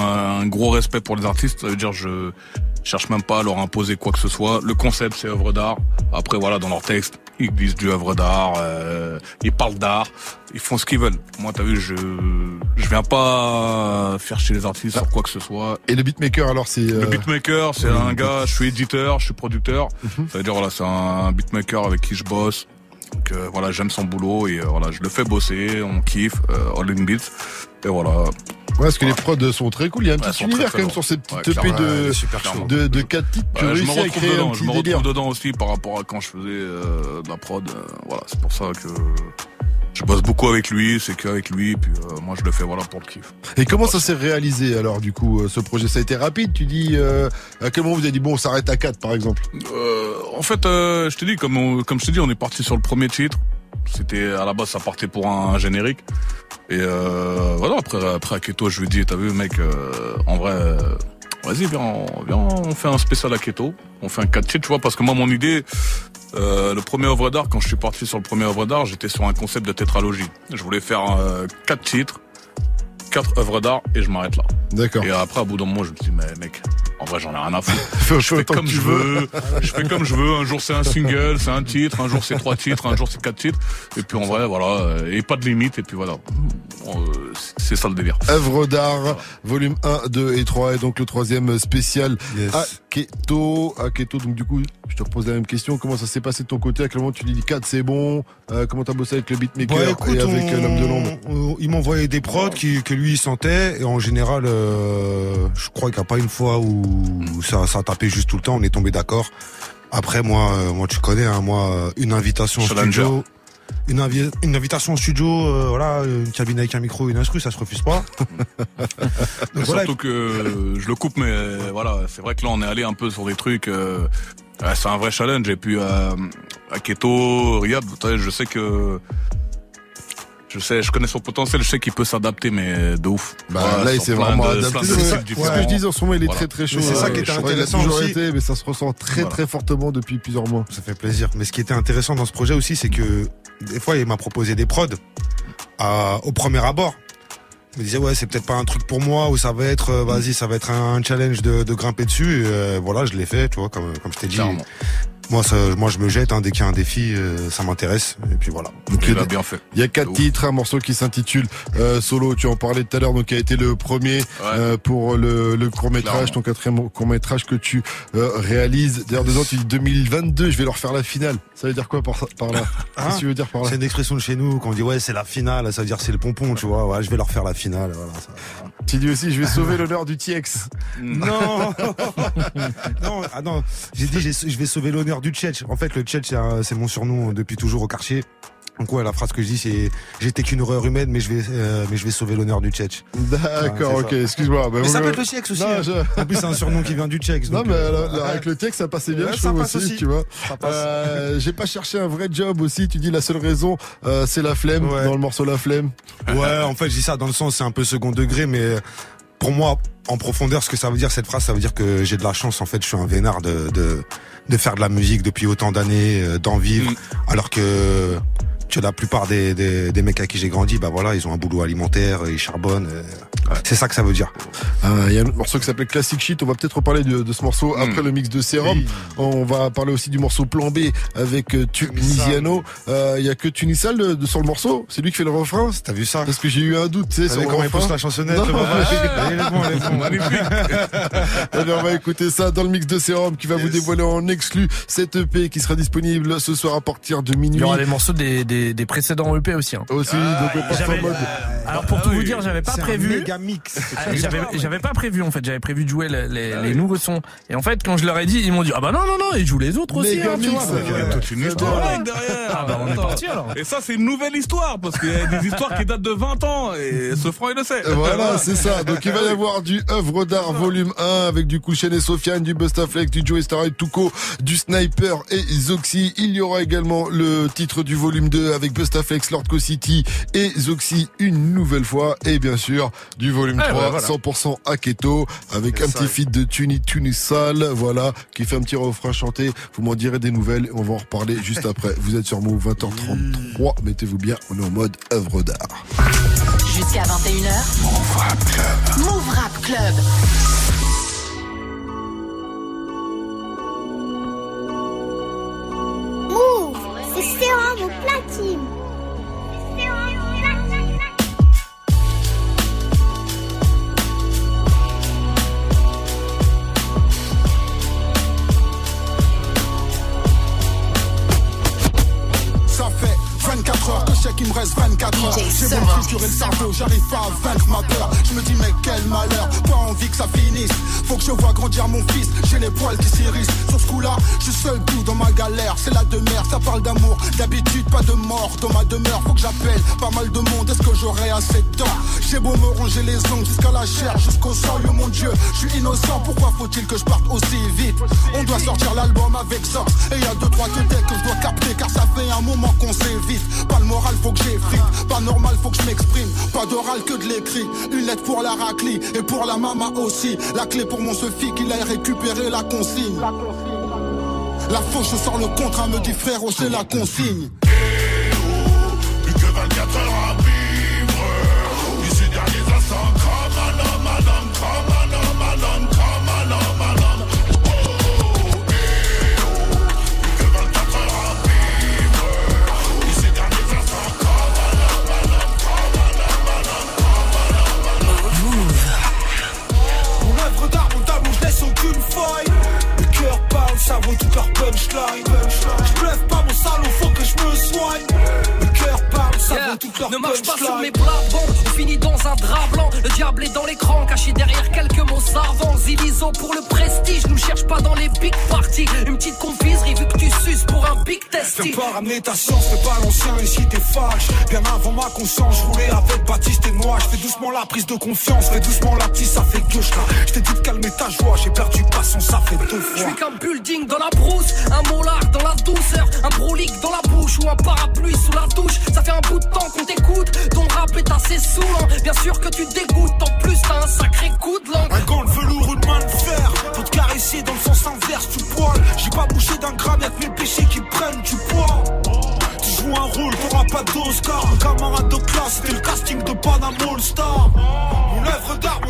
un gros respect pour les artistes. Ça veut dire, je cherche même pas à leur imposer quoi que ce soit. Le concept, c'est œuvre d'art. Après, voilà, dans leur texte, ils disent du œuvre d'art. euh, ils parlent d'art. Ils font ce qu'ils veulent. Moi, t'as vu, je je viens pas faire chez les artistes sur quoi que ce soit. Et le beatmaker, alors, c'est... Le euh, beatmaker, c'est un gars, je suis éditeur, je suis producteur. Ça veut dire, voilà, c'est un beatmaker avec qui je bosse. Donc euh, voilà, j'aime son boulot et euh, voilà, je le fais bosser, on kiffe, euh, All in Beats. Et voilà. Ouais, parce que les prods sont très cool. Il y a un Ouais, petit univers très, quand même sur ces petites Ouais, EP de, super de, de 4 titres. Ouais, je me retrouve un je me délire. retrouve dedans aussi par rapport à quand je faisais euh, de la prod. euh, voilà, c'est pour ça que je bosse beaucoup avec lui, c'est qu'avec lui, puis euh, moi je le fais voilà pour le kiff. Et comment ça s'est réalisé alors du coup euh, ce projet? Ça a été rapide Tu dis euh, à quel moment vous avez dit bon on s'arrête à 4 par exemple? Euh, en fait, euh, je te dis, comme, on- comme je te dis, on est parti sur le premier titre. C'était à la base, ça partait pour un, générique. Et euh, voilà, après, après Aketo, je lui dis, t'as vu, mec, euh, en vrai, vas-y, viens, viens, on fait un spécial Aketo. On fait un 4 titres, tu vois, parce que moi, mon idée, euh, le premier œuvre d'art, quand je suis parti sur le premier œuvre d'art, j'étais sur un concept de tétralogie. Je voulais faire euh, quatre titres, quatre œuvres d'art, et je m'arrête là. D'accord. Et après, à bout d'un moment, je me dis, mais mec, en vrai, j'en ai rien à foutre. Fais je fais comme je tu veux. je fais comme je veux. Un jour, c'est un single, c'est un titre. Un jour, c'est trois titres. Un jour, c'est quatre titres. Et puis, en vrai, voilà. Et pas de limite. Et puis, voilà. Euh, C'est ça le délire. œuvre d'art, volume 1, 2 et 3, et donc le troisième spécial Aketo. Aketo, donc du coup, je te repose la même question. Comment ça s'est passé de ton côté? À quel moment tu dis 4 c'est bon? Euh, Comment t'as bossé avec le beatmaker Bah, écoute, et avec on- euh, l'homme de l'ombre? Il m'envoyait des prods qui, que lui il sentait et en général, euh, je crois qu'il n'y a pas une fois où ça, ça a tapé juste tout le temps. On est tombé d'accord. Après moi, euh, moi tu connais, hein, moi euh, une invitation au studio, une, invi- une invitation au studio, euh, voilà, une cabine avec un micro, une instru, ça se refuse pas. Donc voilà, Surtout que je le coupe, mais euh, voilà. C'est vrai que là, on est allé un peu sur des trucs. euh, c'est un vrai challenge. Et puis, Riyad, vous savez, je sais que. Je sais, je connais son potentiel, je sais qu'il peut s'adapter, mais de ouf. Bah, Voilà, là, il s'est vraiment de- adapté. C'est différents. ce que je disais en ce moment, il est Voilà. très très chaud. C'est ça qui était je a intéressant toujours aussi. été, mais ça se ressent très Voilà. très fortement depuis plusieurs mois. Ça fait plaisir. Mais ce qui était intéressant dans ce projet aussi, c'est que des fois, il m'a proposé des prods à- au premier abord. Il me disait ouais, c'est peut-être pas un truc pour moi ou ça va être, euh, vas-y, ça va être un challenge de, de grimper dessus. Et, euh, voilà, je l'ai fait, tu vois, comme comme je t'ai dit. Moi, ça, moi, je me jette hein, dès qu'il y a un défi, euh, ça m'intéresse. Et puis voilà. Donc, Il a bien fait. Il y a quatre titres, un morceau qui s'intitule euh, Solo, tu en parlais tout à l'heure, donc qui a été le premier euh, pour le, le court métrage, ton quatrième court métrage que tu euh, réalises. D'ailleurs, dedans tu dis 2022, je vais leur faire la finale. Ça veut dire quoi par, par là Hein Qu'est-ce que tu veux dire par là C'est une expression de chez nous quand on dit ouais, c'est la finale, ça veut dire c'est le pompon, tu vois. Ouais, je vais leur faire la finale. Voilà, ça. Tu dis aussi, je vais sauver l'honneur du TX. Non, non, ah non. J'ai dit, je vais sauver l'honneur du Tchetch. En fait, le Tchetch, c'est mon surnom depuis toujours au quartier. Donc ouais, la phrase que je dis, c'est j'étais qu'une horreur humaine, mais je vais, euh, mais je vais sauver l'honneur du Tchetch. D'accord, Ouais, ok, excuse-moi. Bah, Mais ça peut être le Tchetch aussi. Non, hein. je- En plus, c'est un surnom qui vient du Tchetch. Non donc, mais euh, là, là, avec le texte ça passait bien Ouais, je ça trouve passe aussi, aussi. tu vois. Euh, J'ai pas cherché un vrai job aussi. Tu dis la seule raison euh, c'est la flemme Ouais. dans le morceau la flemme. Ouais, en fait, je dis ça dans le sens, c'est un peu second degré, mais pour moi, en profondeur, ce que ça veut dire, cette phrase, ça veut dire que j'ai de la chance, en fait, je suis un vénard de, de, de faire de la musique depuis autant d'années, euh, d'en vivre, alors que, que la plupart des, des, mecs à qui j'ai grandi, bah voilà, ils ont un boulot alimentaire, ils charbonnent. Euh, C'est ça que ça veut dire. Euh, Il y a un autre morceau qui s'appelle Classic Shit. On va peut-être reparler de, de ce morceau Hmm. après le mix de Serum. On va parler aussi du morceau Plan B avec euh, Tunisiano. Euh, Il y a que Tunisal de, de- sur le morceau. C'est lui qui fait le refrain. T'as vu ça? Parce que j'ai eu un doute, tu sais, sur comment il pousse la chansonnette, on va écouter ça dans le mix de Serum qui va vous dévoiler en exclu cette EP qui sera disponible ce soir à partir de minuit. Il y aura les morceaux des, des, des précédents EP aussi. Hein. Aussi, donc on passe en mode. Alors pour tout vous dire, j'avais pas prévu. Mix. Ah, J'avais, pas prévu en fait, j'avais prévu de jouer les, les, les nouveaux sons. Et en fait, quand je leur ai dit, ils m'ont dit ah bah non non non, ils jouent les autres aussi. Méga tu mix, vois. Donc, Il y a toute une histoire mec, derrière. Ah bah on est parti alors. Et ça, c'est une nouvelle histoire, parce qu'il y a des histoires qui datent de 20 ans, et ce franc, il le sait. Voilà, c'est ça. Donc il va y avoir du œuvre d'art volume 1 avec du Kouchen et Sofiane, du Bustaflex, du Joey Star et Tuco, du Sniper et Zoxy. Il y aura également le titre du volume 2 avec Bustaflex, Lord Co City et Zoxy une nouvelle fois. Et bien sûr, du volume Ouais, 3, ouais, voilà. 100% Aketo avec un petit feat de Tuni Tunisal, voilà, qui fait un petit refrain chanté. Vous m'en direz des nouvelles. On va en reparler juste après. Vous êtes sur Move 20h33. Mettez-vous bien. On est en mode œuvre d'art. Jusqu'à 21h. Move Rap Club. Move Rap Club. Move, c'est sérum au platine. Qu'il me reste 24 heures. J'ai beau me triturer le cerveau, j'arrive pas à vaincre ma peur. Je me dis, mais quel malheur, que ça finisse. Faut que je vois grandir mon fils, j'ai les poils qui s'irissent. Sur ce coup-là, je suis seul tout dans ma galère. C'est la demeure, ça parle d'amour. D'habitude, pas de mort dans ma demeure. Faut que j'appelle pas mal de monde. Est-ce que j'aurai assez de temps? J'ai beau me ronger les ongles jusqu'à la chair, jusqu'au sang. Yo mon Dieu, je suis innocent. Pourquoi faut-il que je parte aussi vite? On doit sortir l'album avec ça. Et y a deux trois têtes que je dois capter car ça fait un moment qu'on s'évite. Pas le moral, faut que j'effrite. Pas normal, faut que je m'exprime. Pas d'oral que de l'écrit. Une lettre pour la raclie et pour la mama aussi. La clé pour mon Sophie qu'il aille récupérer la consigne. La fauche sort le contrat, me dit frère, c'est la consigne. Ça vaut toute leur punchline. Pas mon salaud, faut que je soigne. Toute leur Ne marche pas sur mes blavons, on finit dans un drap blanc. Le diable est dans l'écran, caché derrière quelques mots savants. Zilizo pour le prestige, nous cherche pas dans les big parties. Une petite confiserie vu que tu suces pour un big testing. Viens pas ramener ta science, fais pas l'ancien ici t'es fâche Bien avant ma conscience, je roulais avec Baptiste et moi Je fais doucement la prise de confiance, fais doucement la petite, ça fait gauche là Je t'ai dit de calmer ta joie, j'ai perdu patience, ça fait deux Je fois suis comme building dans la brousse, un molar dans la douceur, un brolique dans la bouche ou un parapluie sous la douche. Ça fait un bout de temps qu'on t'écoute, ton rap est assez saoulant. Bien sûr que tu dégoûtes, en plus t'as un sacré coup de langue. Un gant de velours, une main de fer. Pour te caresser dans le sens inverse du poil J'ai pas bougé d'un gramme, y'a que mes péchés qui prennent du poids Tu joues un rôle, t'auras pas d'Oscar Mon camarade de classe, c'était le casting de Panama All Star Mon œuvre d'art,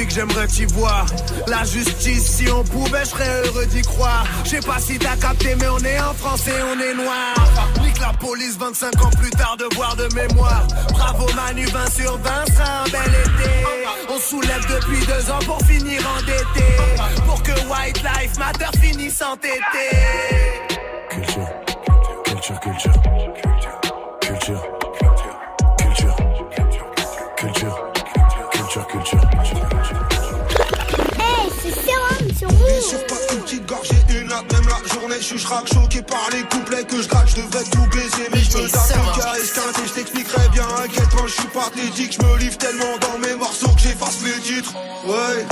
pacifique, j'aimerais t'y voir. La justice, si on pouvait, je serais heureux d'y croire. Je sais pas si t'as capté, mais on est en français, on est noir. Nique la police 25 ans plus tard, devoir de mémoire. Bravo Manu, 20 sur 20 sera un bel été. On soulève depuis deux ans pour finir endetté. Pour que White Life Matter finisse en tété. Culture, culture, culture, culture, choqué par les couplets que je gratte, je devrais tout baiser, mais je me tape le cas esquinté, je t'expliquerai bien à quel point je suis pathétique, je me livre tellement dans mes morceaux que j'efface les titres, ouais.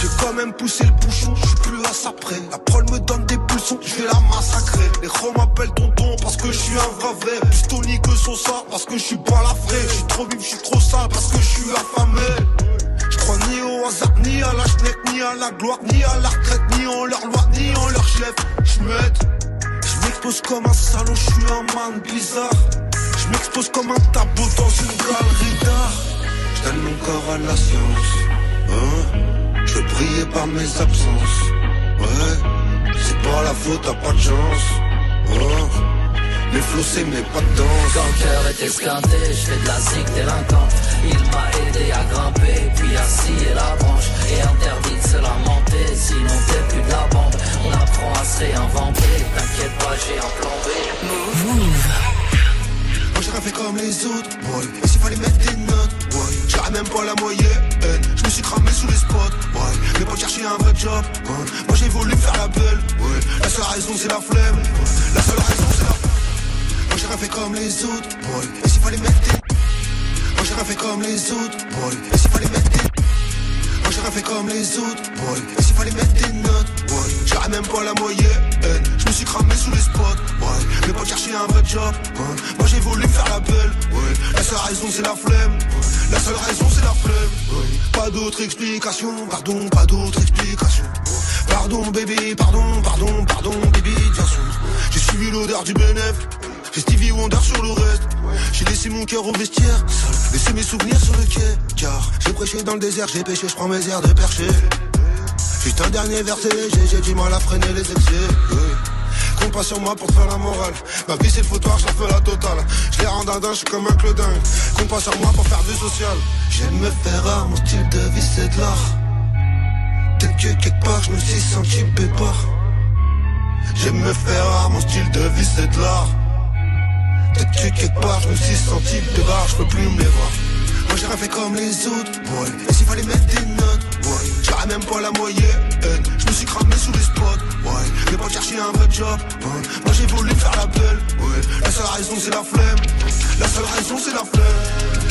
J'ai quand même poussé le bouchon, je suis plus à ça près. La prole me donne des pulsions, je vais la massacrer. Les gros m'appellent tonton parce que je suis un vrai vrai. Plus Tony que Sosa parce que je suis pas la vraie. Je suis trop vif, je suis trop sale parce que je suis affamé. Ni à la schneck, ni à la gloire, ni à la retraite, ni en leur loi, ni en leur chef. Je m'aide, je m'expose comme un salaud, je suis un man bizarre. Je m'expose comme un tableau dans une galerie d'art. Je donne mon corps à la science. Hein? Je briller par mes absences. Ouais, c'est pas la faute, t'as pas de chance. Hein? Les flots c'est mes pas de danse. Quand le cœur est esquinté, je fais de la zig délinquante. Il m'a aidé à grimper, puis à scier la branche. Et interdit de se lamenter, sinon t'es plus de la bande. On apprend à se réinventer, t'inquiète pas, j'ai un plan B. Moi rêve fait comme les autres, boy. Et s'il fallait mettre des notes, boy. J'aurais même pas la moyenne. Je me suis cramé sous les spots, boy. Mais pas chercher un vrai job, boy. Moi j'ai voulu faire la belle, boy. La seule raison c'est la flemme, boy. La seule raison c'est la Moi j'aurais fait comme les autres, boy. Et s'il fallait mettre des. Moi j'aurais fait comme les autres, boy. Et s'il fallait mettre des. Moi j'aurais fait comme les autres, boy. Et s'il fallait mettre des notes, boy. J'aurais même pas la moyenne. Je me suis cramé sous les spots, boy. Mais pas chercher un vrai job. Moi j'ai voulu faire la belle, boy. La seule raison c'est la flemme, boy. La seule raison c'est la flemme, boy. Pas d'autre explication, pardon, pas d'autre explication. Pardon bébé, pardon, pardon, pardon bébé, bien. J'ai suivi l'odeur du bénéf. J'ai Stevie Wonder sur le reste. J'ai laissé mon cœur au vestiaire. Laissé mes souvenirs sur le quai. Car j'ai prêché dans le désert, j'ai pêché, je prends mes airs de percher. Juste un dernier verset léger, j'ai du mal à freiner les excès. Compte pas sur moi pour te faire la morale. Ma vie c'est le foutoir, j'en fais la totale. Je les rends dindin, je suis comme un clodin. Compte pas sur moi pour faire du social. J'aime me faire rare, mon style de vie c'est de l'art. Peut-être que quelque part je me suis senti pépard. J'aime me faire rare, mon style de vie c'est de l'art. Que quelque part je me suis senti pépard, je peux plus me les voir. Moi j'aurais fait comme les autres, boy. Et s'il fallait mettre des notes, boy. J'aurais même pas la moyenne. Je me suis cramé sous les spots, boy. Mais pas chercher un vrai job, boy. Moi j'ai voulu faire la belle, boy. La seule raison c'est la flemme. La seule raison c'est la flemme.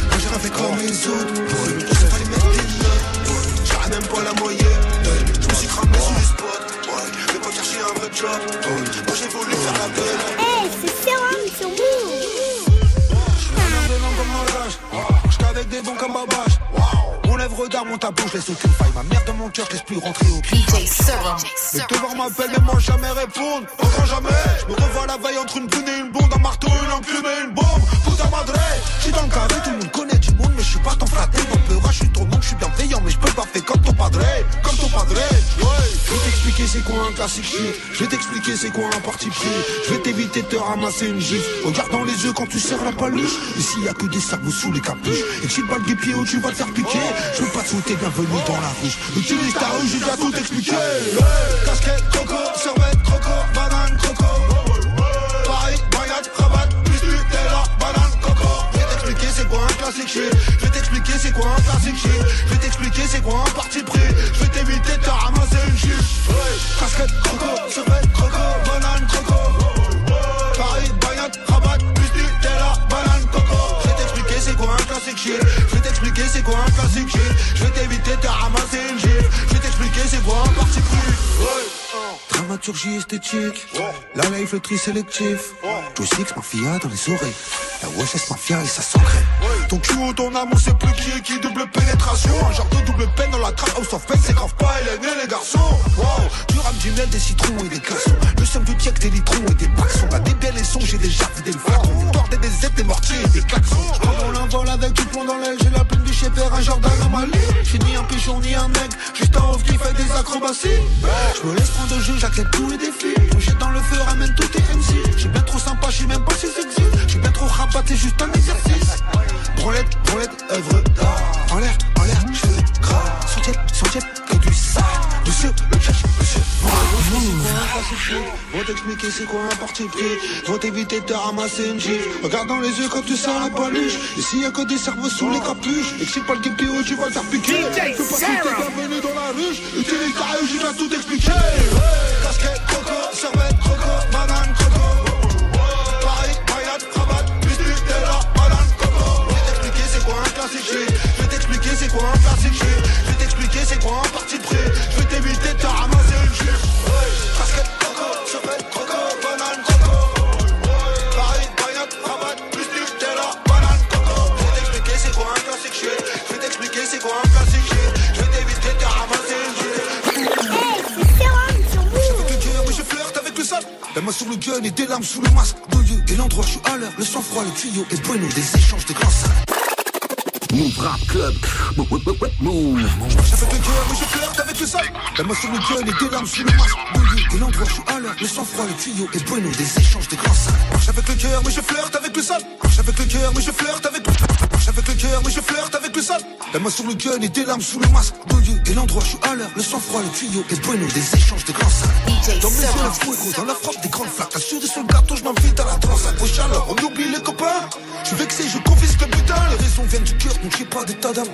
Moi j'aurais fait comme les autres, boy. S'il fallait mettre des notes, boy. J'aurais même pas la moyenne. Je me suis cramé sous les spots, un vrai job. Moi j'ai voulu faire la belle. Hey, c'est Serum sur avec des bons comme Babache. Mon lèvre d'art, mon tableau, je laisse aucune faille. Ma mère de mon cœur, je laisse plus rentrer au pied. Les devoirs m'appellent, mais moi jamais répondre. Grand jamais, je me revois la veille entre une brune et une blonde, un marteau, une enclume et une bombe. Putain madre, je suis dans le carré, tout le monde connaît du monde, mais je suis pas ton flatté. Mon pleura, je suis ton oncle, je bienveillant, mais je peux pas faire comme ton padre. Comme ton padre, ouais. Je vais t'expliquer c'est quoi un classique shit. Je vais t'expliquer c'est quoi un parti pris. Je vais t'éviter de te ramasser une gifle. Regarde dans les yeux quand tu serres la paluche. Ici y a que des cerveaux sous les capuches. Et que si le balle des pieds où tu vas te faire piquer. Je pas te souhaiter bienvenue dans la ruche. Utilise ta rue, je dois tout expliquer. Casquette, coco, serviette, croco, banane, coco. Je vais t'expliquer c'est quoi un classique shit. Je vais t'expliquer c'est quoi un parti pris. Je vais t'éviter de ramasser une gifle. Casquette, coco, serviette, croco, banane, coco. Paris, bayade, rabat, plus Nutella, banane, coco. Je vais t'expliquer c'est quoi un Je vais t'expliquer c'est quoi un classique. Je vais t'éviter de ramasser une gifle. Je vais t'expliquer c'est quoi un parti pris. Dramaturgie esthétique, la life le tri sélectif. Joe Six mafia dans les oreilles. La WSS mafia et ça s'ancre. Ton cul ou ton on sait plus qui est qui, double pénétration. Un genre de double peine dans la trap house of pain, c'est grave pas Hélène et les garçons. Wow, du rap, du miel, des citrons et des glaçons. Le seum du tiek, des litrons et des paxons. T'as des biens et j'ai déjà vidé le flacon. Tordes, des aides, des mortiers et des klaxons. Envol avec du plomb dans l'aile, j'ai la peine du vers un genre d'anomalie. J'suis ni un pigeon ni un mec, juste un off qui fait des acrobaties. J'me laisse prendre au jeu, j'accepte tous les défis. Projet dans le feu, ramène tous tes MC. J'suis bien trop sympa, j'suis même pas si sexy. J'suis bien trop rabat, c'est juste un exercice. Branlette, branlette, œuvre d'art. En l'air, en l'air, j'fais gras. Sans tiède, sans tiède, que du sale. Monsieur, le cash, monsieur. Vont t'expliquer c'est quoi un parti pris. Vont t'éviter de te ramasser une gifle. Regarde dans les yeux quand tu sors la paluche. Ici y'a que des cerveaux sous les capuches. Et que c'est pas le guépier où tu vas le faire piquer. Fais pas tout t'es bienvenu dans la ruche. Utilise ta rue, je vais tout expliquer. Casquette, coco, serviette, croco, banane, coco. Paris, bayade, cravate, plus Nutella, banane, coco. Je vais t'expliquer c'est quoi un classique. Je vais t'expliquer c'est quoi un classique shit. Je vais t'expliquer c'est quoi un parti pris? Je vais t'éviter de te ramasser une gifle. Casquette, coco, serviette, croco, banane, coco. Paris, bayade, cravate, plus Nutella, banane, coco. Je vais t'expliquer c'est quoi un classique shit. Je vais t'expliquer c'est quoi un classique shit. Je vais t'éviter de te ramasser une mais je flirte avec le sable. La main sur le gun et des larmes sous le masque. Deux lieux et l'endroit, je suis à l'heure? Le sang-froid, le tuyau et bueno, des échanges de grands salles. Move Rap Club. Move. J'avais le cœur, mais je flirte avec le sable. La main sur le gun et des larmes sous le masque. Et l'endroit, je suis à l'heure. Le sang-froid, le tuyau et bueno, des échanges de grands salles. Marche avec le cœur, mais je flirte avec le sable. Marche avec le cœur, mais je flirte avec Marche avec le cœur, mais je flirte avec le sable. La main sur le gun et des larmes sous le masque. Et l'endroit, je suis à l'heure. Le sang-froid, le tuyau et bueno, des échanges de grands Dans mes yeux, le fuego, dans la frappe des grandes flaques. Assuré sur le gâteau, je m'invite à la danse. À chaleur, on oublie les copains. Je suis vexé pas d'état d'âme.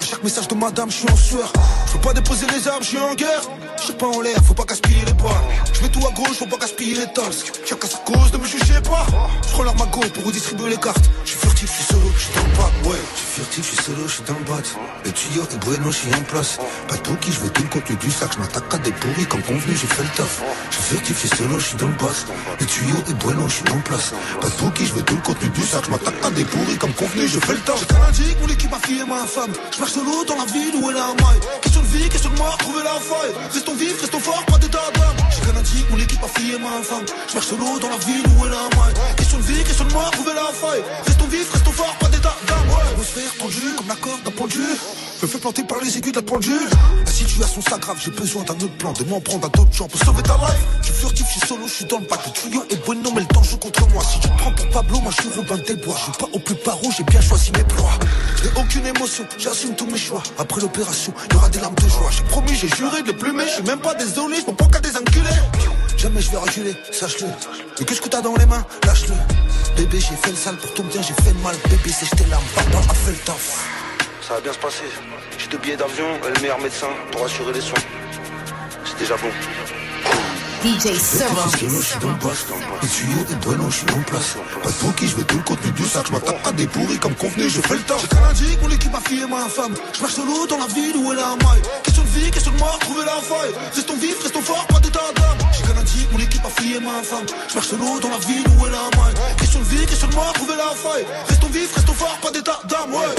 À chaque message de madame, je suis en sueur. Je veux pas déposer les armes, je suis en guerre. Je pas en l'air, faut pas gaspiller les bois. Je mets tout à gauche, faut pas gaspiller les tasks. Chacun sa cause, ne me jugez pas. Je prends leur magot pour redistribuer les cartes. Je suis furtif, je suis solo, je suis dans le bac. Ouais, je suis furtif, je suis solo, je suis dans le bat. Le tuyau est bueno, je suis en place. Pas de qui je veux tout le contenu du sac. Je m'attaque à des pourris comme convenu, j'ai fait le taf. Furtif, je suis solo, je suis dans le bat. Le tuyau est bueno, je suis en place. Pas de qui je veux tout le contenu du sac. Je m'attaque à des pourris comme convenu, je fais le taf. J'ai canadique, mon équipe, ma fille et ma femme. Je marche solo dans la ville où elle a un maille. Question de vie, question de mort, trouver la faille. Restons vifs, restons forts, pas d'état d'âme. J'ai canadique, mon équipe, ma fille et ma femme. Je marche solo dans la ville où elle a un maille. Question de vie, question de mort, trouver la faille. Restons vifs, restons forts, pas d'état d'âme. Ouais, atmosphère tendue comme la corde d'un pendule. Je me fais planter par les aiguilles de la pendule. La situation s'aggrave, j'ai besoin d'un autre plan, de m'en prendre à d'autres gens pour sauver ta life. Je suis furtif, je suis solo, je suis dans le bac. Le tuyau est bueno, mais le temps joue contre moi. Si tu te prends pour Pablo, moi je suis Robin des Bois. Je suis pas au plus paro, j'ai bien choisi mes proies. Je n'ai aucune émotion, j'assume tous mes choix. Après l'opération, y aura des larmes de joie. J'ai promis, j'ai juré de le plumer. Je suis même pas désolé, je me prends qu'à des enculés. Jamais je vais reculer, sache-le. Mais qu'est-ce que t'as dans les mains? Lâche-le. Bébé, j'ai fait le sale pour ton bien, j'ai fait le mal. Bébé, c'est jeté l'âme, papa a fait le taf. Ça va bien se passer. J'ai deux billets d'avion et le meilleur médecin pour assurer les soins. C'est déjà bon. DJ Serum. Je suis dans le boss. Le tuyau est bueno, je suis en place. Pas de qui je veux tout le contenu du sac. Je m'attaque à des pourris comme convenu, je fais le temps. J'ai canadique, mon équipe, ma fille et ma femme. Je marche solo dans la ville où elle a un maille. Question de vie, question de mort, trouver la faille. Restons vifs, restons forts, pas d'état d'âme. J'ai canadique, mon équipe, ma fille et ma femme. Je marche solo dans la ville où elle a un maille. Restons vifs, restons forts, pas d'état d'âme, ouais.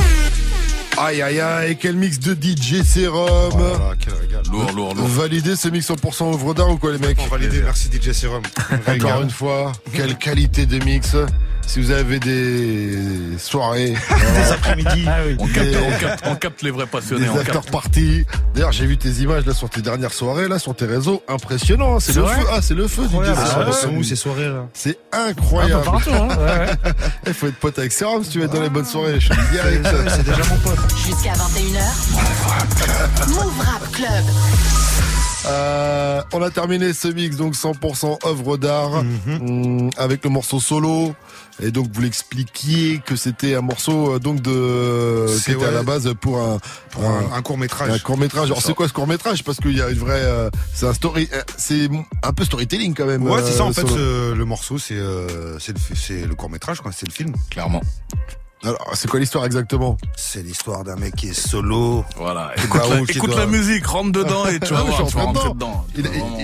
Aïe aïe aïe, quel mix de DJ Serum. Lourd, lourd, lourd. Validé ce mix 100% œuvre d'art ou quoi les mecs Validé, merci DJ Serum. Encore une fois, quelle qualité de mix. Si vous avez des soirées, Des après-midi. Ah oui. On Des- on capte- on capte les vrais passionnés, Des on capte. D'ailleurs, j'ai vu tes images là sur tes dernières soirées là sur tes réseaux, impressionnant. hein. C'est C'est le feu. Ah, c'est le feu. Ah sont où ces soirées là C'est incroyable. Un peu partout, hein. Ouais, ouais. Il faut être pote avec Serum si tu veux être dans les bonnes soirées. Je suis direct. C'est déjà mon pote. Jusqu'à 21h. Move Rap Club. Euh, on a terminé ce mix donc 100% œuvre d'art hum, avec le morceau solo et donc vous l'expliquiez que c'était un morceau euh, donc de qui était à la base pour un un- un court-métrage. un court métrage alors C'est quoi ce court métrage? Parce qu'il y a une vraie euh, c'est un story euh, c'est un peu storytelling quand même Ouais, c'est ça euh, en fait. le morceau, c'est euh, c'est le, c'est le court métrage, quoi. C'est le film. Clairement. Alors c'est quoi l'histoire exactement C'est l'histoire d'un mec qui est solo. Voilà. Qui Écoute, la, qui écoute doit- la musique, rentre dedans et tu vas voir, tu vas rentrer dedans.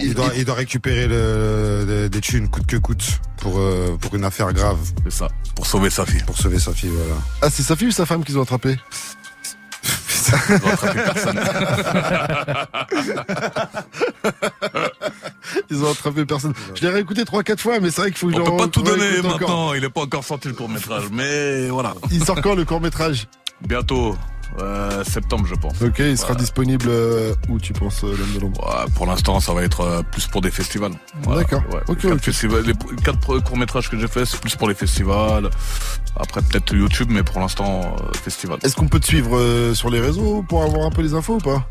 Il- doit, il doit récupérer le, des thunes coûte que coûte pour, euh, pour une affaire grave. C'est ça. Pour sauver sa fille. Pour sauver sa fille, voilà. ah c'est sa fille ou sa femme qu'ils ont attrapé Ils ont attrapé personne. ils ont attrapé personne je l'ai réécouté 3-4 fois mais c'est vrai qu'il faut que On je peut pas tout donner maintenant. encore. Il est pas encore sorti le court métrage, mais voilà. il sort quand le court métrage Bientôt, euh, septembre, je pense. Ok, il sera disponible euh, où tu penses, l'homme de l'ombre Ouais, pour l'instant, ça va être euh, plus pour des festivals. D'accord. Ouais. Les quatre, les courts métrages que j'ai fait, c'est plus pour les festivals. Après, peut-être YouTube, mais pour l'instant, festival. Est-ce qu'on peut te suivre sur les réseaux pour avoir un peu les infos ou pas?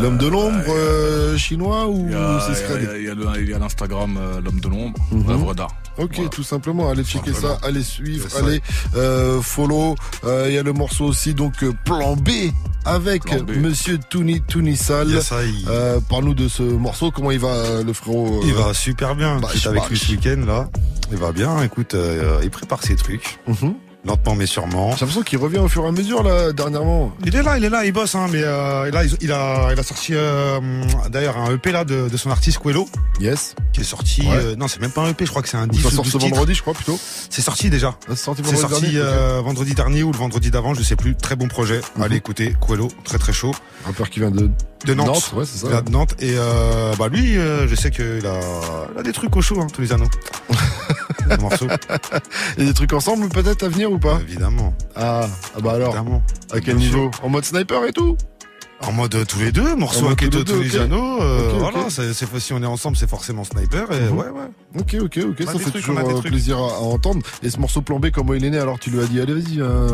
L'homme de l'ombre euh, chinois ou Il y a, c'est il y a- l'Instagram, l'homme de l'ombre, œuvre d'art. Ok, Voilà. tout simplement, allez checker ça, allez suivre, ça. allez euh, follow. Euh, Il y a le morceau aussi, donc euh, Plan B avec Plan B. Monsieur Touni Tounisal. Il y a ça, il- Euh, Parle-nous de ce morceau, comment il va le frérot Il va super bien. bah, avec lui ce week-end là. Il va bien. Écoute, euh, il prépare ses trucs. Mhm. Lentement mais sûrement. J'ai l'impression qu'il revient au fur et à mesure là dernièrement. Il est là, il est là, il bosse, hein, mais euh, là, il, il a, il a sorti euh, d'ailleurs un EP là de, de son artiste Quello, Yes. qui est sorti. Ouais. euh, non, c'est même pas un EP, je crois que c'est un 10 ça sort 12 ce titres. vendredi, je crois plutôt. C'est sorti déjà. Ah, C'est sorti C'est vendredi sorti dernier. euh, vendredi dernier ou le vendredi d'avant, je sais plus. Très bon projet. Mhm. Allez écouter Quello, très très chaud. Rappeur qui vient de De Nantes. ouais, c'est ça. Il vient de Nantes et euh, bah lui, euh, je sais qu'il a, il a des trucs au chaud, hein, tous les anneaux. Les morceaux, Et des trucs ensemble peut-être à venir ou pas? Évidemment, ah, ah bah alors, évidemment. à quel Bien sûr. niveau En mode sniper et tout? En mode euh, tous les deux, deux, les ok. anneaux. euh. Voilà, c'est, si on est ensemble, c'est forcément sniper. Et Mhm. ouais, ouais. Ok, ok, ok, On ça fait trucs, toujours euh, plaisir à, à entendre. Et ce morceau plan B, comment il est né Alors tu lui as dit, allez vas-y. euh,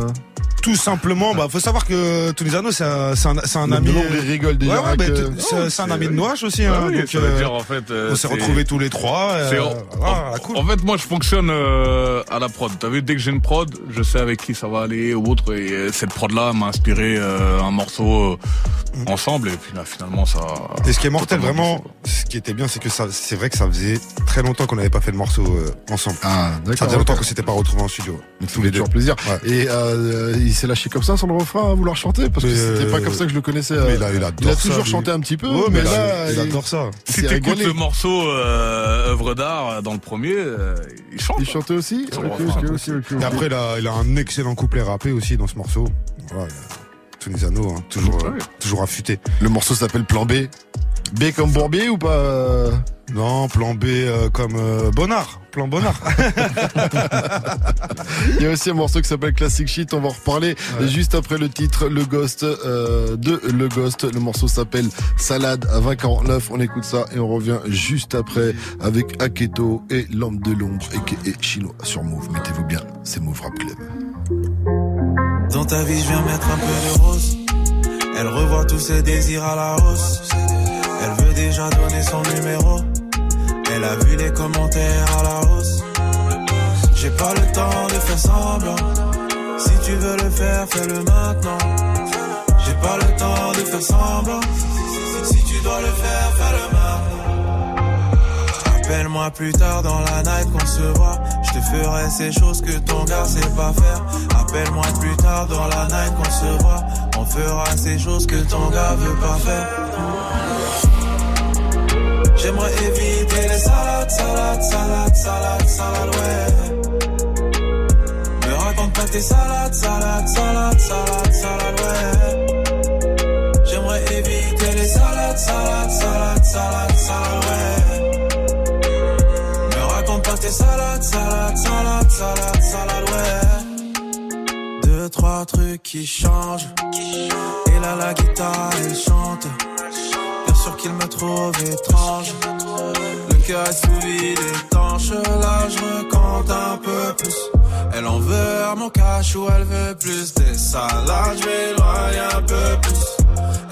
Tout simplement, bah faut savoir que Tunisano c'est un, ami. il rigole déjà Ouais, ouais, avec, bah, euh, c'est- oh, un ami de Noach aussi. Ah hein, oui, donc, ça veut euh, dire, en fait, euh, on s'est retrouvés tous les trois. euh, C'est- en, voilà, en- en fait, moi, je fonctionne euh, à la prod. T'as vu, dès que j'ai une prod, je sais avec qui ça va aller ou autre. Et cette prod-là m'a inspiré un morceau euh, ensemble. Et puis là, finalement, ça. Et ce qui est mortel, vraiment, ce qui était bien, c'est que ça, c'est vrai que ça faisait très longtemps qu'on n'avait pas fait de morceau euh, ensemble. Ah, d'accord. Ça faisait longtemps qu'on s'était pas retrouvés en studio. Ça fait toujours plaisir. Et euh, il s'est lâché comme ça sans le refrain à vouloir chanter? Parce que c'était euh, pas comme ça que je le connaissais. mais euh, il a- il adore ça, toujours lui. chanté un petit peu, Ouais, mais mais là il- il adore ça. il Si t'écoutes le morceau euh, œuvre d'art euh, dans le premier, euh, il chante. Il chantait aussi. Et après, il a, il a un excellent couplet rappé aussi dans ce morceau. Voilà, Tunisano, hein, toujours, euh, toujours affûté. Le morceau s'appelle Plan B. B comme Bourbier ou pas euh Non, plan B euh, comme Bonnard. Plan Bonnard. Il y a aussi un morceau qui s'appelle Classic Shit, on va en reparler juste après le titre Le Ghost euh, de Le Ghost. Le morceau s'appelle Salade à 2049. On écoute ça et on revient juste après avec Aketo et Lampe de l'ombre et Chinois sur Move. Mettez-vous bien, c'est Move Rap Club. Ta vie, je viens mettre un peu de rose. Elle revoit tous ses désirs à la hausse. Elle veut déjà donner son numéro. Elle a vu les commentaires à la hausse. J'ai pas le temps de faire semblant. Si tu veux le faire, fais-le maintenant. J'ai pas le temps de faire semblant. Si tu dois le faire, fais-le maintenant. Appelle-moi plus tard dans la night qu'on se voit. Je te ferai ces choses que ton gars sait pas faire. Appelle-moi plus tard dans la night qu'on se voit. On fera ces choses que ton gars veut pas faire. J'aimerais éviter les salades, salades, salades, salades, salades, ouais. Me raconte pas tes salades, salades, salades, salades, salades, ouais. J'aimerais éviter les salades, salades, salades, salades, salades, ouais. Salades, salades, salades, salades, salades, ouais. Deux, trois trucs qui changent. Et là, la guitare, elle chante. Bien sûr qu'il me trouve étrange. Le cœur est sous vide étanche. Là, je recompte un peu plus. Elle en veut à mon cash ou elle veut plus des salades. Je vais éloigner un peu plus.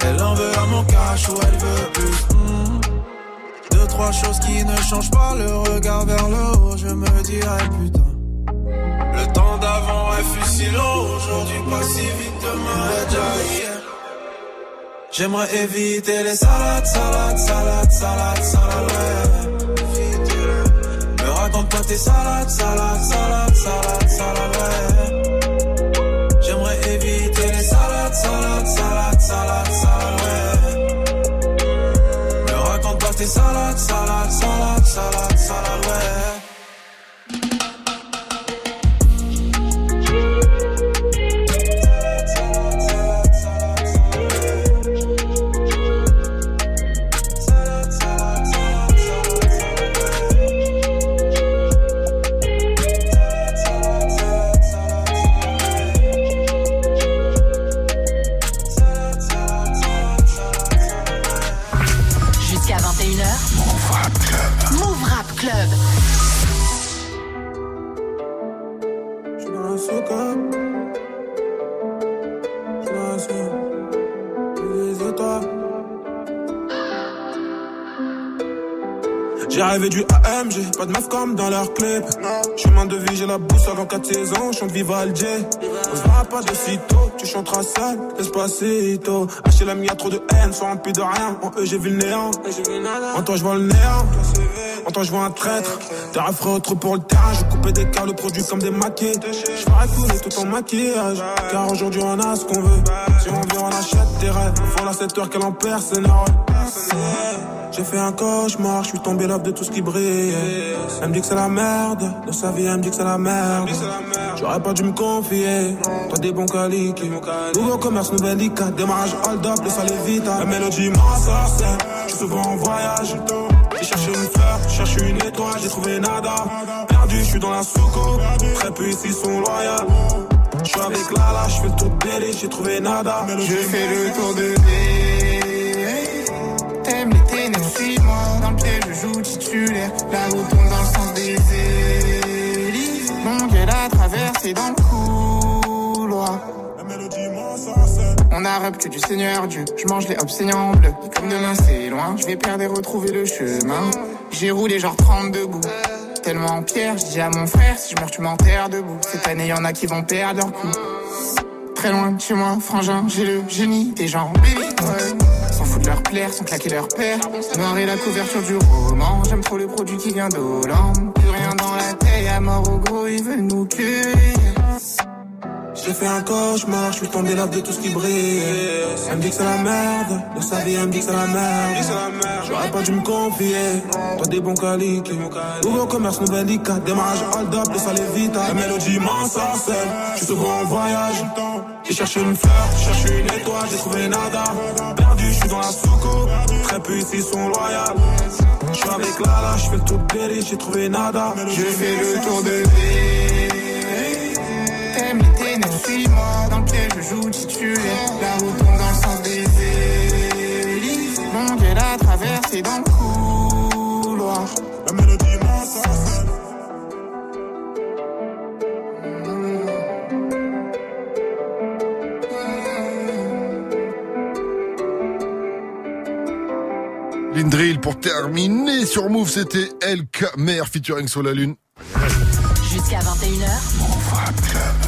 Elle en veut à mon cash ou elle veut plus. Hmm. Deux, trois choses qui ne changent pas. Le regard vers le me putain. Le temps d'avant est fut si long. Aujourd'hui, pas si vite. Demain. J'aimerais éviter les salades, salades, salades, salades, salades. Me raconte pas tes salades, salades, salades, salades, salades, J'ai rêvé du AMG, pas de meuf comme dans leur clip. Chemin de vie, j'ai la boussole en 4 saisons, chante Vivaldi. On se verra pas de sitôt, tu chanteras seul, Despacito. HLM, y'a trop de haine, sois rempli de rien. En eux, j'ai vu le néant. En toi, je vois le néant. En toi, je vois un traître. T'es affreux trop pour le terrain, je coupé des câbles produits comme des maquis. Je ferai couler tout en maquillage. Car aujourd'hui, on a ce qu'on veut. Si on veut, on achète des rêves. Faut la 7 heures qu'elle en personnel. J'ai fait un cauchemar, je suis tombé love de tout ce qui brille. Elle me dit que c'est la merde, dans sa vie elle me dit que c'est la merde. J'aurais pas dû me confier, toi des bons qualités. Nouveau commerce, nouvelle ICA, démarrage hold up, le sale vite. La mélodie m'ensorcelle, je suis souvent en voyage. J'ai cherché une fleur, j'ai cherché une étoile, j'ai trouvé nada. Perdu, je suis dans la soucoupe, très peu ici sont loyaux. Je suis avec Lala, je fais le tour de j'ai trouvé nada. Je fais le tour de. T'aimes joue titulaire. La route tombe dans le sens des hélices. Longue est la traversée dans le couloir. Mon arabe, tu du Seigneur Dieu. Je mange les obseignants bleus. Et comme demain c'est loin, je vais perdre et retrouver le chemin. J'ai roulé genre 30 debout. Tellement en pierre, je dis à mon frère, si je meurs, tu m'enterres debout. Cette année, y en a qui vont perdre leur coup. Très loin de chez moi, frangin, j'ai le génie des gens bénis. Ouais. Leur plaire, sans claquer leur père. Noir et la couverture du roman. J'aime trop le produit qui vient d'Hollande. Plus rien dans la taille, à mort au gros, ils veulent nous cueillir. J'ai fait un cauchemar, je suis tombé là de tout ce qui brille. Elle me dit que c'est la merde, de sa vie elle me dit que c'est la merde. J'aurais pas dû me confier, toi des bons qualités. Nouveau commerce, nouvelle ICA, démarrage hold up, le salé vite. La mélodie m'ensorcelle, je suis souvent en voyage. J'ai cherché une fleur, j'ai cherché une étoile, j'ai trouvé nada. Perdu, je suis dans la soucoupe, très peu ici sont loyales. Je suis avec Lala, je fais le tour de j'ai trouvé nada. Je fais le tour de ville. Suis-moi. Dans le piège, je joue titulaire. La route tombe dans le sens des hélices. Mon Dieu, la traversée dans le couloir. La mélodie m'ensorcelle. Lindrill pour terminer sur Move, c'était LK Mer featuring sur la lune. Jusqu'à 21h.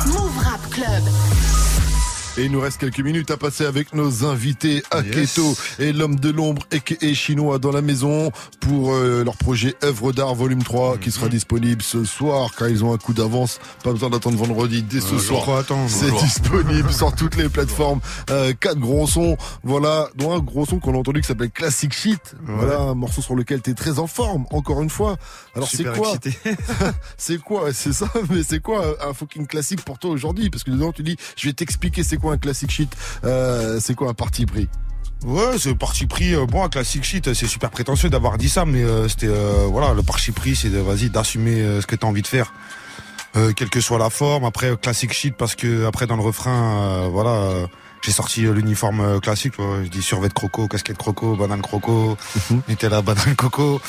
Move Club. Et il nous reste quelques minutes à passer avec nos invités Aketo et l'homme de l'ombre et chinois dans la maison pour euh, leur projet œuvre d'art volume 3 qui sera disponible ce soir car ils ont un coup d'avance. Pas besoin d'attendre vendredi dès ce Euh, soir. C'est disponible sur toutes les plateformes. Euh, quatre gros sons. Voilà, dont un gros son qu'on a entendu qui s'appelle Classic Shit. Voilà, un morceau sur lequel t'es très en forme, encore une fois. Alors c'est quoi. C'est quoi C'est ça, mais c'est quoi un fucking classique pour toi aujourd'hui? Parce que dedans tu dis, je vais t'expliquer c'est quoi un classic shit. Euh, c'est quoi un parti pris? Ouais, c'est parti pris. euh, Bon, un classic shit, c'est super prétentieux d'avoir dit ça, mais euh, c'était euh, voilà, le parti pris, c'est de vas-y d'assumer ce que t'as envie de faire, quelle que soit la forme. Après, classic shit parce que après dans le refrain, voilà, j'ai sorti l'uniforme classique. Je dis survêt de croco, casquette croco, banane croco, Nutella banane coco.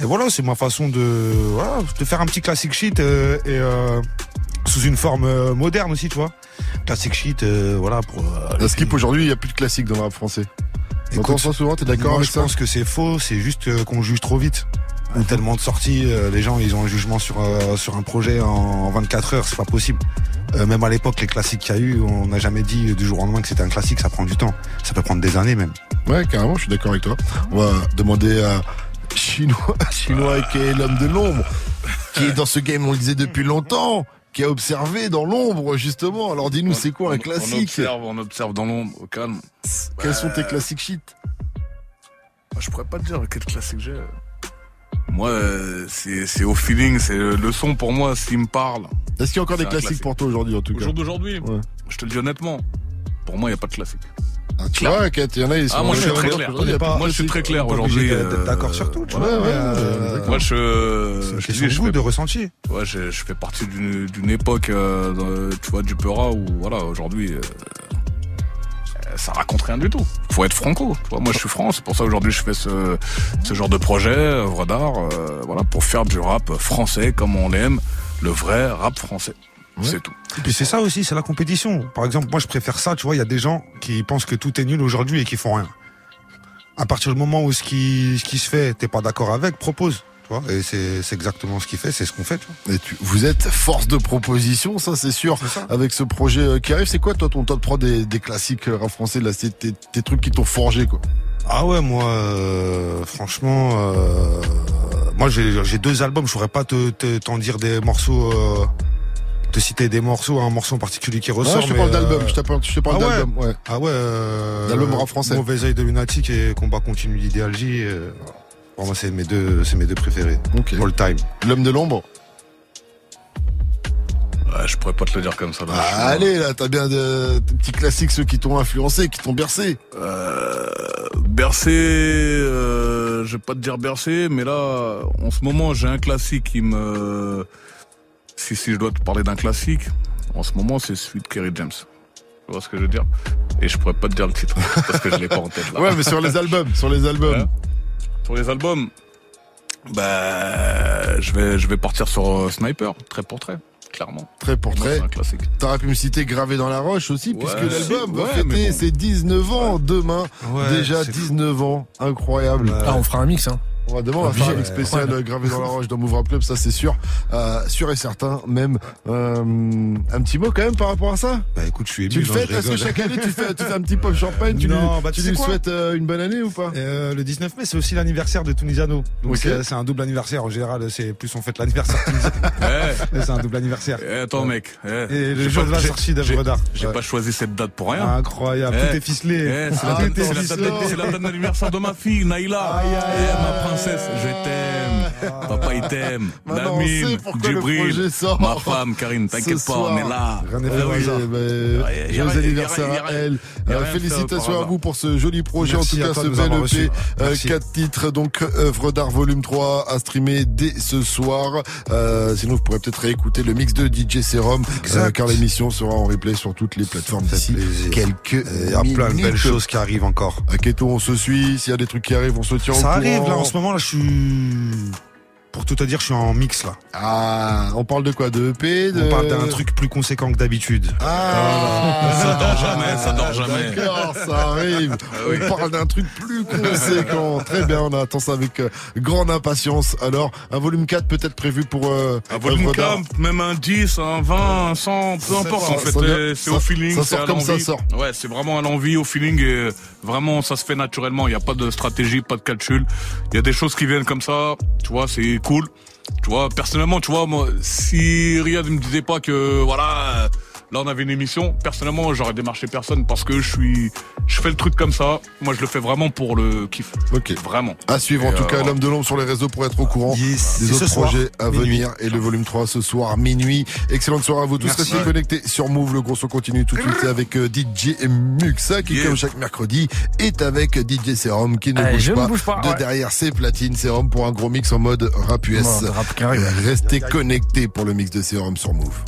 Et voilà, c'est ma façon de voilà, de faire un petit classic shit et sous une forme euh, moderne aussi, tu vois. Classic shit, euh, voilà pour. euh, À Skip aujourd'hui, il n'y a plus de classique dans le rap français. On entend ça souvent, t'es d'accord avec je ça pense que c'est faux, c'est juste euh, qu'on juge trop vite. Il y a Tellement de sorties, euh, les gens ils ont un jugement sur euh, sur un projet en, en 24 heures, c'est pas possible. Euh, même à l'époque, les classiques qu'il y a eu, on n'a jamais dit euh, du jour au lendemain que c'était un classique, ça prend du temps. Ça peut prendre des années même. Ouais, carrément, je suis d'accord avec toi. On va demander à Chinois, Chinois qui est l'homme de l'ombre, qui est dans ce game, on le disait depuis longtemps, qui a observé dans l'ombre justement. Alors dis-nous, c'est quoi un On classique observe, on observe dans l'ombre, au calme. Quels sont tes classiques shit Bah, Je pourrais pas te dire quel classique j'ai. Moi, euh, c'est au feeling, c'est le son pour moi, s'il me parle. Est-ce qu'il y a encore des classiques classique. pour toi aujourd'hui en tout Au cas jour d'aujourd'hui, Ouais. je te le dis honnêtement, pour moi, il n'y a pas de classique. Ah, tu vois, Kate, il y en a, ils sont Ah, moi, je suis très clair. pas de Moi, je suis très clair aujourd'hui. euh, d'accord sur tout, tu ouais, vois, ouais, euh, ouais. Moi, je, c'est une je question dis, je fais- de ressenti. Ouais, je, je fais partie d'une d'une époque, euh, dans- tu vois, du Peura où, voilà, aujourd'hui, euh, euh, ça raconte rien du tout. Faut être franco. Tu vois, moi, je suis franc. C'est pour ça aujourd'hui, je fais ce, ce genre de projet, œuvre d'art, euh, voilà, pour faire du rap français comme on l'aime, le vrai rap français. C'est tout. Et puis c'est ça aussi, c'est la compétition. Par exemple, moi je préfère ça, tu vois, il y a des gens qui pensent que tout est nul aujourd'hui et qui font rien. À partir du moment où ce qui, ce qui se fait, t'es pas d'accord avec, propose. Tu vois, et c'est exactement ce qu'il fait, c'est ce qu'on fait. Tu vois. Et tu- vous êtes force de proposition, ça c'est sûr. Avec ce projet euh, qui arrive, c'est quoi toi ton top 3 des, des classiques euh, rap français là C'est tes, tes trucs qui t'ont forgé quoi? Ah ouais, moi, euh, franchement, euh, moi j'ai deux albums, je pourrais pas te te- t'en dire des morceaux, euh, te citer des morceaux, un morceau en particulier qui ressort. Ouais, je te parle euh, d'album, je te parle, je te parle ah ouais. d'album. Ouais. Ah ouais. Euh, D'album rap français. Mauvais œil de lunatique et combat continu d'idéal J. euh, pour moi, c'est mes deux, c'est mes deux préférés. All time. L'homme de l'ombre. Ouais, je pourrais pas te le dire comme ça. là. Ah, allez là, t'as bien de, des petits classiques ceux qui t'ont influencé, qui t'ont bercé. Euh, bercé, euh, je vais pas te dire bercé, mais là, en ce moment, j'ai un classique qui me. Si, si je dois te parler d'un classique, en ce moment, c'est celui de Kerry James. Tu vois ce que je veux dire? Et je pourrais pas te dire le titre, parce que je l'ai pas en tête là. Ouais, mais sur les albums, sur les albums. Ouais. Sur les albums, bah, je vais, je vais partir sur euh, Sniper, trait pour trait. clairement. Très pour très. c'est un classique. T'aurais pu me citer Gravé dans la roche aussi, Ouais, puisque l'album va ouais, fêter mais bon. ses 19 ans demain. Ouais, Déjà c'est 19 ans, incroyable. Ah, on fera un mix, hein. On va demain, on va faire un spécial Ouais. gravé dans la roche dans Move Rap Club, ça c'est sûr. Euh, sûr et certain, même. Euh, un petit mot quand même par rapport à ça? Bah écoute, je suis ému. Tu le non, fais Est-ce que chaque année tu fais, tu fais un petit pop champagne Tu Non, lui, bah, tu tu sais lui quoi? souhaites euh, une bonne année ou pas? Euh, le 19 mai, c'est aussi l'anniversaire de Tunisiano. Donc c'est un double anniversaire. En général, c'est plus on fête l'anniversaire tunisien. C'est un double anniversaire. Eh, attends, mec. eh, Et le j'ai jour pas- de la sortie d'œuvre j'ai- d'art. J'ai Ouais. pas choisi cette date pour rien. Incroyable, tout est ficelé. eh, c'est la date- tout est ficelé. c'est la date d'anniversaire de ma fille, Naïla. Ma princesse, je t'aime. Papa, il t'aime. Projet Djibril, ma femme, Karine, t'inquiète pas, on est là. Rien n'est fait joyeux rien- anniversaire à elle. Euh, félicitations à vous pour ce joli projet, Merci en à tout cas ce bel EP. reçus. Euh, Merci. quatre titres, donc œuvre d'art volume 3 à streamer dès ce soir. Euh, sinon vous pourrez peut-être réécouter le mix de DJ Serum, car l'émission sera en replay sur toutes les plateformes Ça d'ici quelques Il y a plein de belles choses qui arrivent encore. À Keto, on se suit. S'il y a des trucs qui arrivent, on se tient au Ça courant. arrive là en ce moment là, je suis. Pour tout te dire, je suis en mix là. Ah, on parle de quoi De EP de... On parle d'un truc plus conséquent que d'habitude. Ah, Ça dort jamais, ça dort jamais. D'accord, ça arrive. oui. On parle d'un truc plus conséquent. Très bien, on attend ça avec euh, grande impatience. Alors, un volume 4 peut-être prévu pour euh, Un volume œuvre d'art. 4, même un 10, un 20, un 100, peu importe ça, en fait, euh, c'est au feeling, ça c'est sort à comme ça l'envie. sort. Ouais, c'est vraiment à l'envie, au feeling et vraiment ça se fait naturellement, il n'y a pas de stratégie, pas de calcul. Il y a des choses qui viennent comme ça, tu vois, c'est cool. Tu vois, personnellement, tu vois, moi, si Riyad me disait pas que voilà, là on avait une émission, personnellement, j'aurais démarché personne parce que je suis je fais le truc comme ça. Moi, je le fais vraiment pour le kiff. Ok. Vraiment. À suivre en tout euh, cas l'homme de l'ombre sur les réseaux pour être au courant Yes. des Et autres soir, projets à minuit. venir et le volume 3 ce soir minuit. Excellente soirée à vous tous. Merci. Restez connectés sur Move. Le gros son continue tout de suite avec euh, DJ Muxa qui Yeah. comme chaque mercredi est avec DJ Serum qui ne Allez, bouge je ne pas, bouge pas, de ouais. derrière ses platines. Serum pour un gros mix en mode rap US. Mode rap carré, ouais. Restez connectés pour le mix de Serum sur Move.